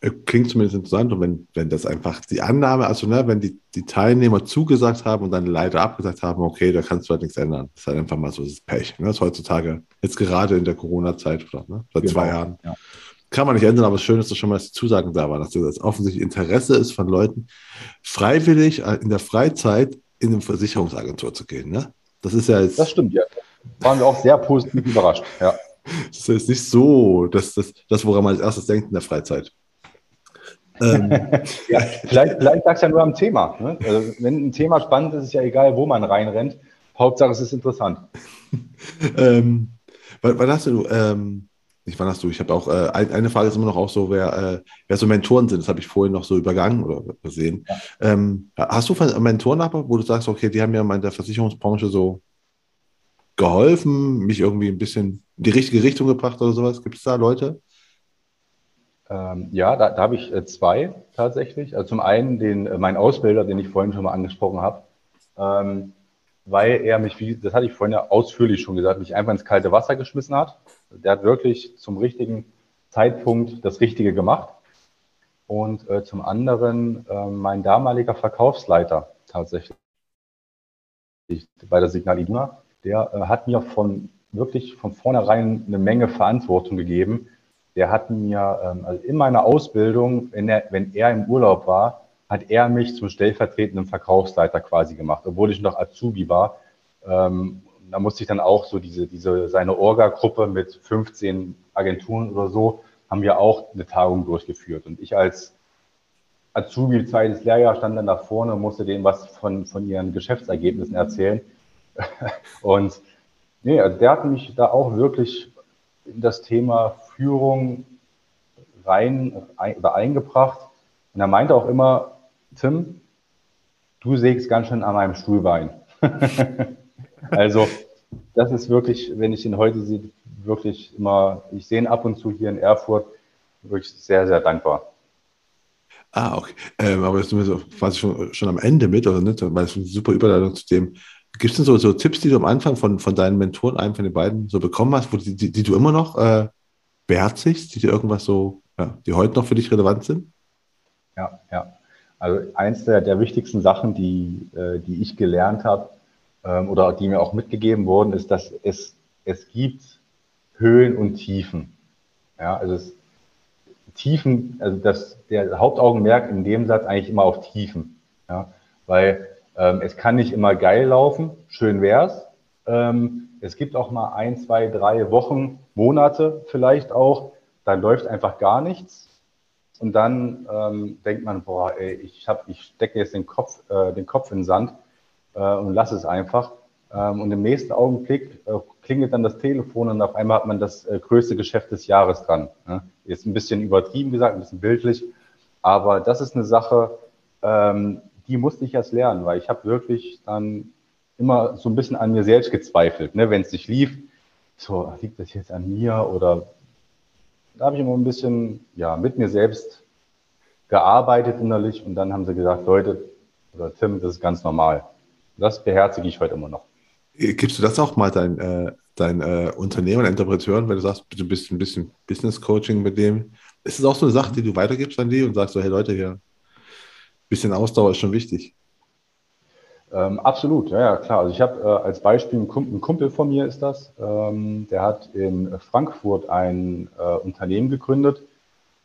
äh, klingt zumindest interessant. Und wenn, wenn das einfach die Annahme, also ne, wenn die, die Teilnehmer zugesagt haben und dann leider abgesagt haben, okay, da kannst du halt nichts ändern. Das ist halt einfach mal so das Pech. Ne? Das ist heutzutage, jetzt gerade in der Corona-Zeit oder ne, seit genau, zwei Jahren. Ja. Kann man nicht ändern, aber das Schöne ist schon mal, dass die Zusagen da waren, dass das offensichtlich Interesse ist von Leuten, freiwillig äh, in der Freizeit in eine Versicherungsagentur zu gehen. Ne? Das ist ja jetzt. Das stimmt, ja. Waren wir auch sehr positiv überrascht. Ja. Das ist nicht so, dass das, das, woran man als erstes denkt in der Freizeit. Ähm, ja, vielleicht, vielleicht lag es ja nur am Thema. Ne? Also, wenn ein Thema spannend ist, ist ja egal, wo man reinrennt. Hauptsache, es ist interessant. ähm, wann, hast du, ähm, nicht wann hast du, ich habe auch, äh, eine Frage ist immer noch auch so, wer, äh, wer so Mentoren sind, das habe ich vorhin noch so übergangen oder gesehen. Ja. Ähm, hast du Mentoren aber, wo du sagst, okay, die haben mir in der Versicherungsbranche so geholfen, mich irgendwie ein bisschen in die richtige Richtung gebracht oder sowas? Gibt es da Leute? Ähm, ja, da, da habe ich äh, zwei tatsächlich. Also zum einen den, äh, mein Ausbilder, den ich vorhin schon mal angesprochen habe, ähm, weil er mich, wie, das hatte ich vorhin ja ausführlich schon gesagt, mich einfach ins kalte Wasser geschmissen hat. Der hat wirklich zum richtigen Zeitpunkt das Richtige gemacht. Und äh, zum anderen äh, mein damaliger Verkaufsleiter tatsächlich bei der Signal Iduna, der äh, hat mir von wirklich von vornherein eine Menge Verantwortung gegeben, der hat mir, ähm, also in meiner Ausbildung, wenn er, wenn er im Urlaub war, hat er mich zum stellvertretenden Verkaufsleiter quasi gemacht, obwohl ich noch Azubi war. Ähm, da musste ich dann auch so diese, diese seine Orga-Gruppe mit 15 Agenturen oder so, haben wir auch eine Tagung durchgeführt. Und ich als Azubi, zweites Lehrjahr, stand dann da vorne und musste denen was von, von ihren Geschäftsergebnissen erzählen. und nee, also der hat mich da auch wirklich in das Thema Führung rein ein, oder eingebracht. Und er meinte auch immer, Tim, du sägst ganz schön an meinem Stuhlbein. also das ist wirklich, wenn ich ihn heute sehe, wirklich immer, ich sehe ihn ab und zu hier in Erfurt, wirklich sehr, sehr dankbar. Ah, okay. Ähm, aber jetzt sind wir so quasi schon, schon am Ende mit, oder nicht? Weil es eine super Überleitung zu dem. Gibt es denn so, so Tipps, die du am Anfang von, von deinen Mentoren, einem von den beiden, so bekommen hast, wo die, die, die du immer noch äh, beherzigst, die dir irgendwas so, ja, die heute noch für dich relevant sind? Ja, ja. Also eins der, der wichtigsten Sachen, die, äh, die ich gelernt habe ähm, oder die mir auch mitgegeben wurden, ist, dass es, es gibt Höhen und Tiefen. Ja, also es, Tiefen, also das, der Hauptaugenmerk in dem Satz eigentlich immer auf Tiefen. Ja, weil ähm, es kann nicht immer geil laufen, schön wär's. Ähm, es gibt auch mal ein, zwei, drei Wochen, Monate vielleicht auch, da läuft einfach gar nichts. Und dann ähm, denkt man, boah, ey, ich, hab, ich stecke jetzt den Kopf, äh, den Kopf in den Sand äh, und lasse es einfach. Ähm, und im nächsten Augenblick äh, klingelt dann das Telefon und auf einmal hat man das äh, größte Geschäft des Jahres dran. Ne? Ist ein bisschen übertrieben gesagt, ein bisschen bildlich, aber das ist eine Sache, ähm, die musste ich erst lernen, weil ich habe wirklich dann immer so ein bisschen an mir selbst gezweifelt, ne? wenn es nicht lief. So, liegt das jetzt an mir oder da habe ich immer ein bisschen ja, mit mir selbst gearbeitet innerlich und dann haben sie gesagt, Leute oder Tim, das ist ganz normal. Das beherzige ich heute immer noch. Gibst du das auch mal dein, äh, dein äh, Unternehmen, Interpreteuren, wenn du sagst, du bist ein bisschen Business Coaching mit dem? Ist es auch so eine Sache, die du weitergibst an die und sagst so, hey Leute, hier, bisschen Ausdauer ist schon wichtig? Ähm, absolut, ja, ja, klar. Also ich habe äh, als Beispiel einen Kumpel, ein Kumpel, von mir ist das, ähm, der hat in Frankfurt ein äh, Unternehmen gegründet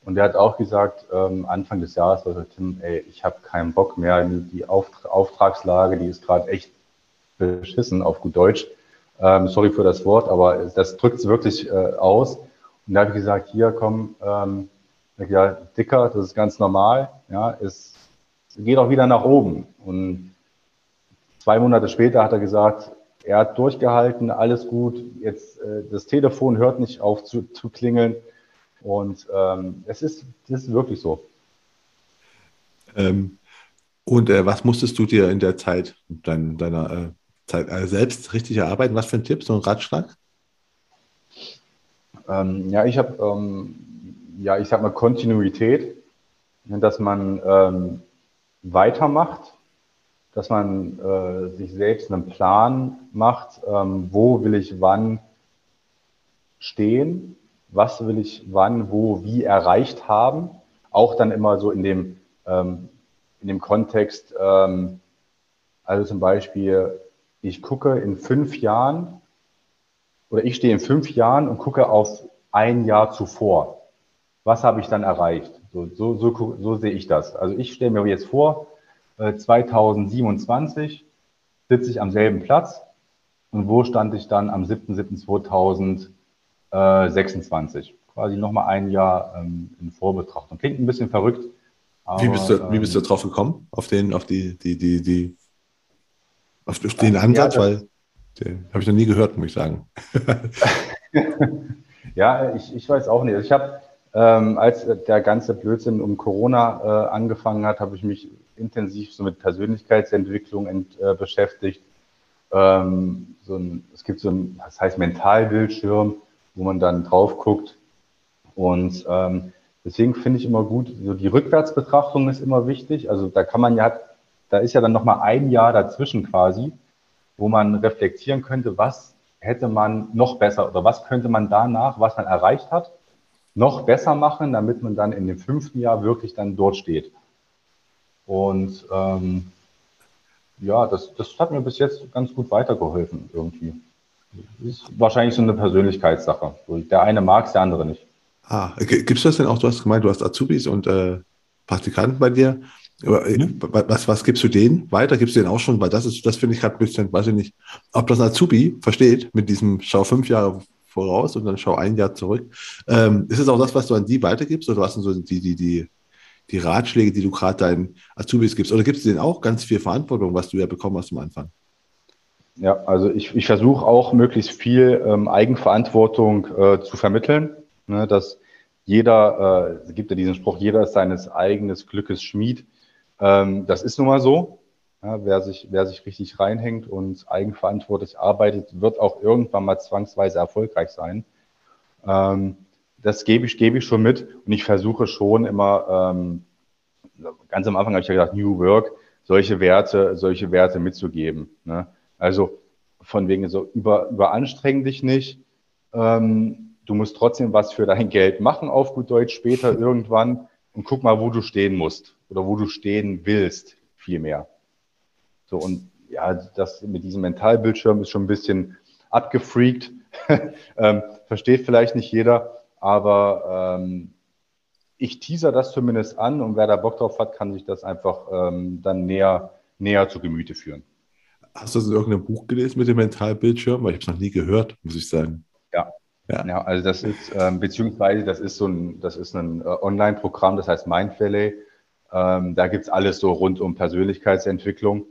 und der hat auch gesagt, ähm, Anfang des Jahres, also Tim, ey, ich habe keinen Bock mehr, die Auftra Auftragslage, die ist gerade echt beschissen auf gut Deutsch. Ähm, sorry für das Wort, aber das drückt es wirklich äh, aus. Und da habe ich gesagt, hier komm, ähm, ja, dicker, das ist ganz normal, ja, es geht auch wieder nach oben. Und Zwei Monate später hat er gesagt, er hat durchgehalten, alles gut. Jetzt äh, das Telefon hört nicht auf zu, zu klingeln. Und ähm, es ist, das ist wirklich so. Ähm, und äh, was musstest du dir in der Zeit, dein, deiner äh, Zeit äh, selbst richtig erarbeiten? Was für ein Tipp, so ein Ratschlag? Ähm, ja, ich habe, ähm, ja, ich sag mal Kontinuität, dass man ähm, weitermacht, dass man äh, sich selbst einen Plan macht, ähm, wo will ich wann stehen, was will ich wann, wo, wie erreicht haben. Auch dann immer so in dem, ähm, in dem Kontext, ähm, also zum Beispiel, ich gucke in fünf Jahren oder ich stehe in fünf Jahren und gucke auf ein Jahr zuvor. Was habe ich dann erreicht? So, so, so, so sehe ich das. Also ich stelle mir jetzt vor, 2027 äh, sitze ich am selben Platz. Und wo stand ich dann am 7.7.2026? Quasi nochmal ein Jahr ähm, in Vorbetrachtung. Klingt ein bisschen verrückt. Aber, wie, bist du, wie bist du drauf gekommen? Auf den, auf die, die, die, die, auf den Ansatz? Ja, weil den habe ich noch nie gehört, muss ich sagen. ja, ich, ich weiß auch nicht. Also ich habe, ähm, als der ganze Blödsinn um Corona äh, angefangen hat, habe ich mich intensiv so mit Persönlichkeitsentwicklung ent, äh, beschäftigt. Ähm, so ein, es gibt so ein, das heißt Mentalbildschirm, wo man dann drauf guckt. Und ähm, deswegen finde ich immer gut, so die Rückwärtsbetrachtung ist immer wichtig. Also da kann man ja, da ist ja dann nochmal ein Jahr dazwischen quasi, wo man reflektieren könnte, was hätte man noch besser oder was könnte man danach, was man erreicht hat, noch besser machen, damit man dann in dem fünften Jahr wirklich dann dort steht. Und ähm, ja, das, das hat mir bis jetzt ganz gut weitergeholfen irgendwie. Ist wahrscheinlich so eine Persönlichkeitssache. Der eine mag es, der andere nicht. Ah, gibt es das denn auch? Du hast gemeint, du hast Azubis und äh, Praktikanten bei dir. Äh, mhm. Was, was gibst du denen weiter? Gibst du denen auch schon? Weil das ist, das finde ich gerade ein bisschen, weiß ich nicht, ob das Azubi versteht mit diesem Schau fünf Jahre voraus und dann schau ein Jahr zurück. Ähm, ist es auch das, was du an die weitergibst oder was sind so die, die, die die Ratschläge, die du gerade deinen Azubis gibst? Oder gibst du denen auch ganz viel Verantwortung, was du ja bekommen hast am Anfang? Ja, also ich, ich versuche auch möglichst viel ähm, Eigenverantwortung äh, zu vermitteln, ne, dass jeder, äh, gibt ja diesen Spruch, jeder ist seines eigenen Glückes Schmied. Ähm, das ist nun mal so. Ja, wer, sich, wer sich richtig reinhängt und eigenverantwortlich arbeitet, wird auch irgendwann mal zwangsweise erfolgreich sein. Ähm, das gebe ich, gebe ich schon mit und ich versuche schon immer, ähm, ganz am Anfang habe ich ja gesagt, New Work, solche Werte, solche Werte mitzugeben. Ne? Also von wegen so über, überanstreng dich nicht. Ähm, du musst trotzdem was für dein Geld machen, auf gut Deutsch, später irgendwann. Und guck mal, wo du stehen musst oder wo du stehen willst, vielmehr. So, und ja, das mit diesem Mentalbildschirm ist schon ein bisschen abgefreakt. ähm, versteht vielleicht nicht jeder, aber ähm, ich teaser das zumindest an und wer da Bock drauf hat, kann sich das einfach ähm, dann näher, näher zu Gemüte führen. Hast du das in irgendeinem Buch gelesen mit dem Mentalbildschirm? Weil ich habe es noch nie gehört, muss ich sagen. Ja. Ja, ja also das ist, ähm, beziehungsweise das ist so ein, das ist ein äh, Online-Programm, das heißt Mindvalley. Ähm, da gibt's alles so rund um Persönlichkeitsentwicklung.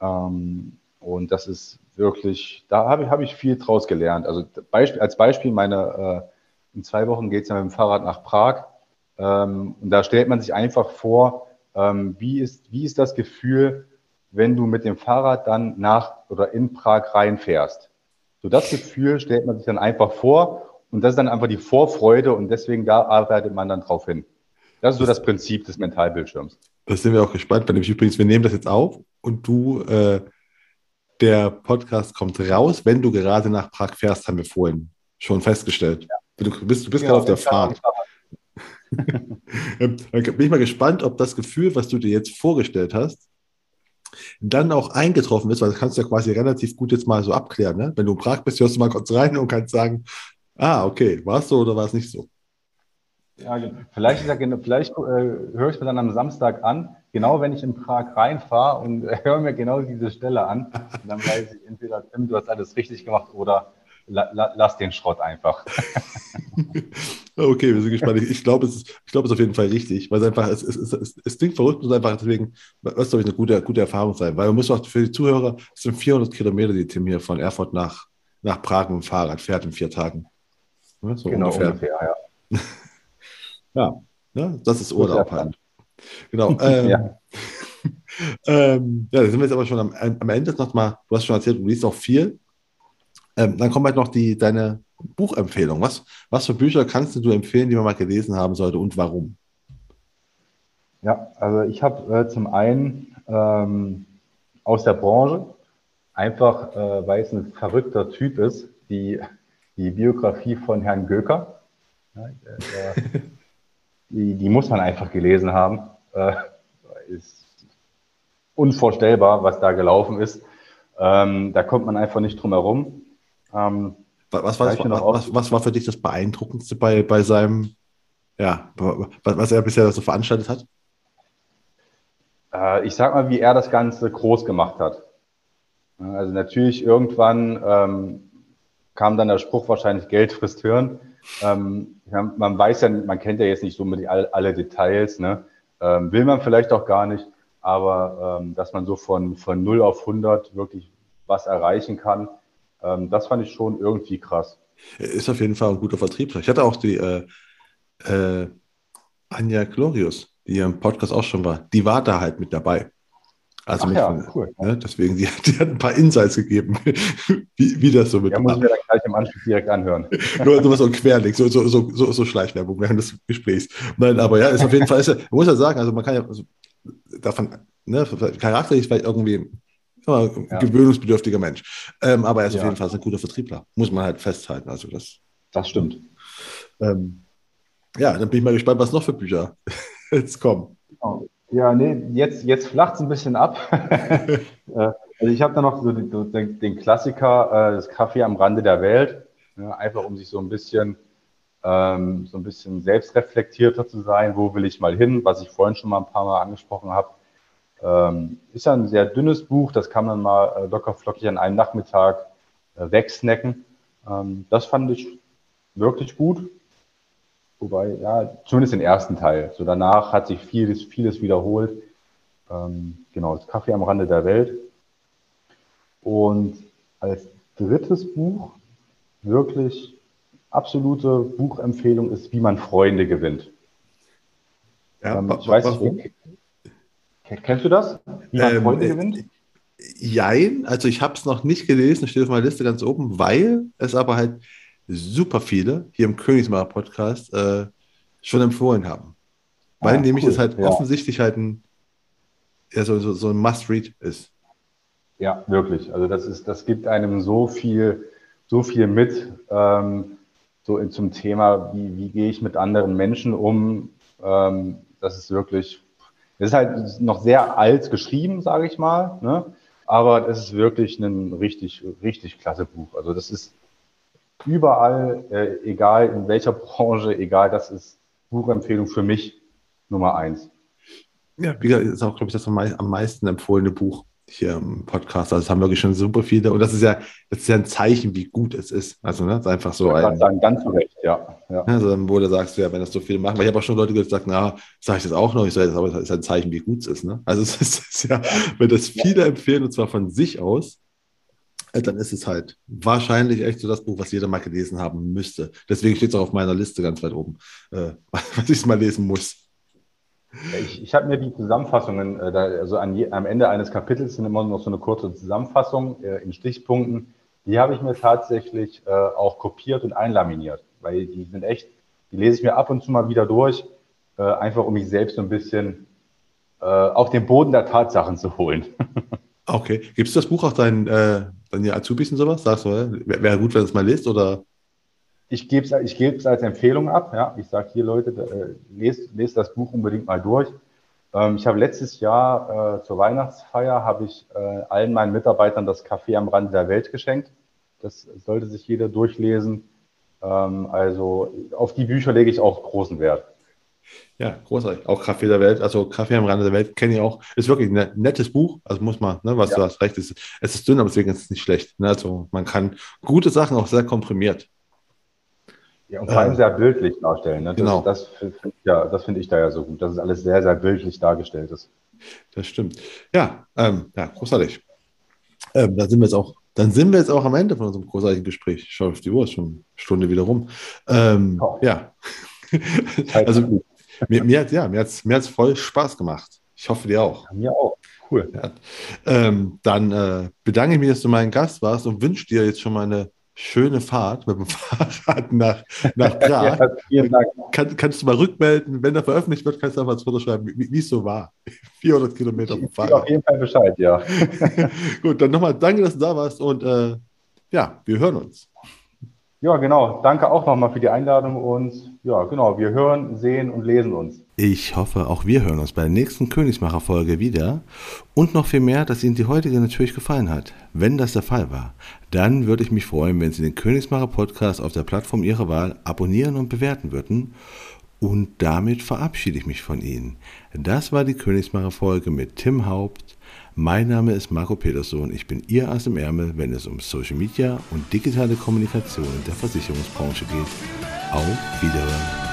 Ähm, und das ist wirklich, da habe ich, hab ich viel draus gelernt. Also Beispiel, als Beispiel, meine, äh, in zwei Wochen geht's ja mit dem Fahrrad nach Prag. Ähm, und da stellt man sich einfach vor, ähm, wie, ist, wie ist das Gefühl, wenn du mit dem Fahrrad dann nach oder in Prag reinfährst. So das Gefühl stellt man sich dann einfach vor und das ist dann einfach die Vorfreude und deswegen da arbeitet man dann drauf hin. Das ist so das Prinzip des Mentalbildschirms. Das sind wir auch gespannt, weil übrigens, wir nehmen das jetzt auf und du, äh, der Podcast kommt raus, wenn du gerade nach Prag fährst, haben wir vorhin schon festgestellt. Ja. Du bist, du bist ja, gerade auf der Fahrt. dann bin ich mal gespannt, ob das Gefühl, was du dir jetzt vorgestellt hast, dann auch eingetroffen ist, weil das kannst du ja quasi relativ gut jetzt mal so abklären. Ne? Wenn du in Prag bist, hörst du mal kurz rein und kannst sagen, ah, okay, war es so oder war es nicht so? Ja, genau. vielleicht, vielleicht äh, höre ich mir dann am Samstag an, genau wenn ich in Prag reinfahre und höre mir genau diese Stelle an. dann weiß ich entweder, Tim, du hast alles richtig gemacht oder la, la, lass den Schrott einfach. okay, wir sind gespannt. Ich, glaube, es, ist, ich glaube, es ist auf jeden Fall richtig, weil es einfach, es, es, es, es klingt verrückt und einfach deswegen, was glaube ich, eine gute, gute Erfahrung sein. Weil man muss auch für die Zuhörer, es sind 400 Kilometer, die Tim hier von Erfurt nach, nach Prag mit dem Fahrrad fährt in vier Tagen. So genau, ungefähr, ungefähr ja. ja, ne? das ist Urlaub halt. Genau. Ähm, ja. ähm, ja, da sind wir jetzt aber schon am, am Ende noch mal, du hast schon erzählt, du liest auch viel. Ähm, dann kommt halt noch die, deine Buchempfehlung. Was, was für Bücher kannst du empfehlen, die man mal gelesen haben sollte und warum? Ja, also ich habe äh, zum einen ähm, aus der Branche, einfach äh, weil es ein verrückter Typ ist, die, die Biografie von Herrn Göker. Ja, äh, die, die, muss man einfach gelesen haben. Äh, ist unvorstellbar, was da gelaufen ist. Ähm, da kommt man einfach nicht drum herum. Ähm, was, war das, was, was, war für dich das Beeindruckendste bei, bei seinem, ja, was er bisher so veranstaltet hat? Äh, ich sag mal, wie er das Ganze groß gemacht hat. Also natürlich irgendwann ähm, kam dann der Spruch wahrscheinlich Geld frisst Hirn. Ähm, man weiß ja, man kennt ja jetzt nicht so mit alle, alle Details, ne? Ähm, will man vielleicht auch gar nicht, aber ähm, dass man so von, von 0 auf 100 wirklich was erreichen kann, ähm, das fand ich schon irgendwie krass. Ist auf jeden Fall ein guter Vertriebler. Ich hatte auch die äh, äh, Anja Glorius, die im Podcast auch schon war, die war da halt mit dabei. Also ja, cool. Ne, deswegen, die, die, hat ein paar Insights gegeben, wie, wie das so mit. Ja, muss ich mir dann gleich im Anschluss direkt anhören. nur, nur so ein Querlink, so, so, so, so, so Schleichwerbung während des Gesprächs. Nein, aber ja, ist auf jeden Fall, ist, man muss ja sagen, also man kann ja also davon, ne, charakterlich vielleicht irgendwie ja, gewöhnungsbedürftiger Mensch. Ähm, aber er ist ja. auf jeden Fall ein guter Vertriebler. Muss man halt festhalten. Also das, das stimmt. Ähm, ja, dann bin ich mal gespannt, was noch für Bücher jetzt kommen. Oh. Ja, nee, jetzt, jetzt flacht es ein bisschen ab. Äh, also ich habe da noch so den, den Klassiker, äh, das Kaffee am Rande der Welt. Ja, einfach um sich so ein bisschen ähm, so ein bisschen selbstreflektierter zu sein. Wo will ich mal hin? Was ich vorhin schon mal ein paar Mal angesprochen habe. Ähm, ist ja ein sehr dünnes Buch, das kann man mal äh, locker flockig an einem Nachmittag äh, wegsnacken. Ähm, das fand ich wirklich gut. Wobei, ja, zumindest den ersten Teil. So danach hat sich vieles, vieles wiederholt. Ähm, genau, das Kaffee am Rande der Welt. Und als drittes Buch wirklich absolute Buchempfehlung ist, wie man Freunde gewinnt. Ja, ähm, ich weiß nicht, kennst du das? Wie man ähm, Freunde äh, gewinnt? Jein, also ich habe es noch nicht gelesen, steht auf meiner Liste ganz oben, weil es aber halt super viele hier im Königsmacher Podcast äh, schon empfohlen haben. Weil ah, nämlich cool. es halt ja. offensichtlich halt ein, ja, so, so, so ein Must-Read ist. Ja, wirklich. Also das ist, das gibt einem so viel, so viel mit, ähm, so in, zum Thema, wie, wie gehe ich mit anderen Menschen um. Ähm, das ist wirklich, es ist halt noch sehr alt geschrieben, sage ich mal, ne? aber es ist wirklich ein richtig, richtig klasse Buch. Also das ist überall, äh, egal in welcher Branche, egal, das ist Buchempfehlung für mich Nummer eins. Ja, wie gesagt, ist auch, glaube ich, das am meisten empfohlene Buch hier im Podcast. Also es haben wirklich schon super viele. Und das ist ja, das ist ja ein Zeichen, wie gut es ist. Also, ne, ist einfach so ein. Sagen, ganz recht, ja. ja. Also, wo du sagst, ja, wenn das so viele machen, weil ich habe auch schon Leute gesagt, na, sage ich das auch noch, ich sage, aber es ist ein Zeichen, wie gut es ist. Ne? Also, es ist, ja, wenn das viele empfehlen, und zwar von sich aus, dann ist es halt wahrscheinlich echt so das Buch, was jeder mal gelesen haben müsste. Deswegen steht es auch auf meiner Liste ganz weit oben, äh, was ich mal lesen muss. Ich, ich habe mir die Zusammenfassungen, äh, da, also an je, am Ende eines Kapitels sind immer noch so eine kurze Zusammenfassung äh, in Stichpunkten. Die habe ich mir tatsächlich äh, auch kopiert und einlaminiert, weil die sind echt, die lese ich mir ab und zu mal wieder durch, äh, einfach um mich selbst so ein bisschen äh, auf den Boden der Tatsachen zu holen. okay. Gibt es das Buch auch deinen, äh, deinen Azubis und sowas? Sagst du, wäre wär gut, wenn es mal liest oder? ich gebe es ich als Empfehlung ab. Ja? Ich sage hier, Leute, äh, lest, lest das Buch unbedingt mal durch. Ähm, ich habe letztes Jahr äh, zur Weihnachtsfeier habe ich äh, allen meinen Mitarbeitern das Café am Rande der Welt geschenkt. Das sollte sich jeder durchlesen. Ähm, also auf die Bücher lege ich auch großen Wert. Ja, großartig. Auch Kaffee der Welt, also Kaffee am Rande der Welt kenne ich auch. Ist wirklich ein nettes Buch. Also muss man, ne, was ja. du hast recht, ist, es ist dünn, aber deswegen ist es nicht schlecht. Ne? Also man kann gute Sachen auch sehr komprimiert ja, und vor allem ähm, sehr bildlich darstellen. Ne? Das, genau. Das, finde ich, ja, das find ich da ja so gut, dass es alles sehr, sehr bildlich dargestellt ist. Das stimmt. Ja, ähm, ja großartig. Ähm, da sind wir jetzt auch, dann sind wir jetzt auch am Ende von unserem großartigen Gespräch. Ich schaue auf die Uhr, ist schon eine Stunde wieder rum. Ähm, oh. Ja. also mir, mir hat ja, mir hat's, mir hat's voll Spaß gemacht. Ich hoffe dir auch. Ja, mir auch. Cool. Ja. Ähm, dann äh, bedanke ich mich, dass du mein Gast warst und wünsche dir jetzt schon mal eine schöne Fahrt mit dem Fahrrad nach, nach Prag. ja, vielen Dank. Kann, kannst du mal rückmelden, wenn er veröffentlicht wird, kannst du einfach ins Foto schreiben, wie es so war. 400 Kilometer auf dem Fahrrad. Auf jeden Fall Bescheid, ja. Gut, dann nochmal danke, dass du da warst und äh, ja, wir hören uns. Ja, genau. Danke auch nochmal für die Einladung und ja, genau, wir hören, sehen und lesen uns. Ich hoffe, auch wir hören uns bei der nächsten Königsmacher-Folge wieder und noch viel mehr, dass Ihnen die heutige natürlich gefallen hat. Wenn das der Fall war, dann würde ich mich freuen, wenn Sie den Königsmacher-Podcast auf der Plattform Ihrer Wahl abonnieren und bewerten würden. Und damit verabschiede ich mich von Ihnen. Das war die Königsmacher-Folge mit Tim Haupt. Mein Name ist Marco Peterson. Ich bin Ihr Ass im Ärmel, wenn es um Social Media und digitale Kommunikation in der Versicherungsbranche geht. Auf Wiederhören.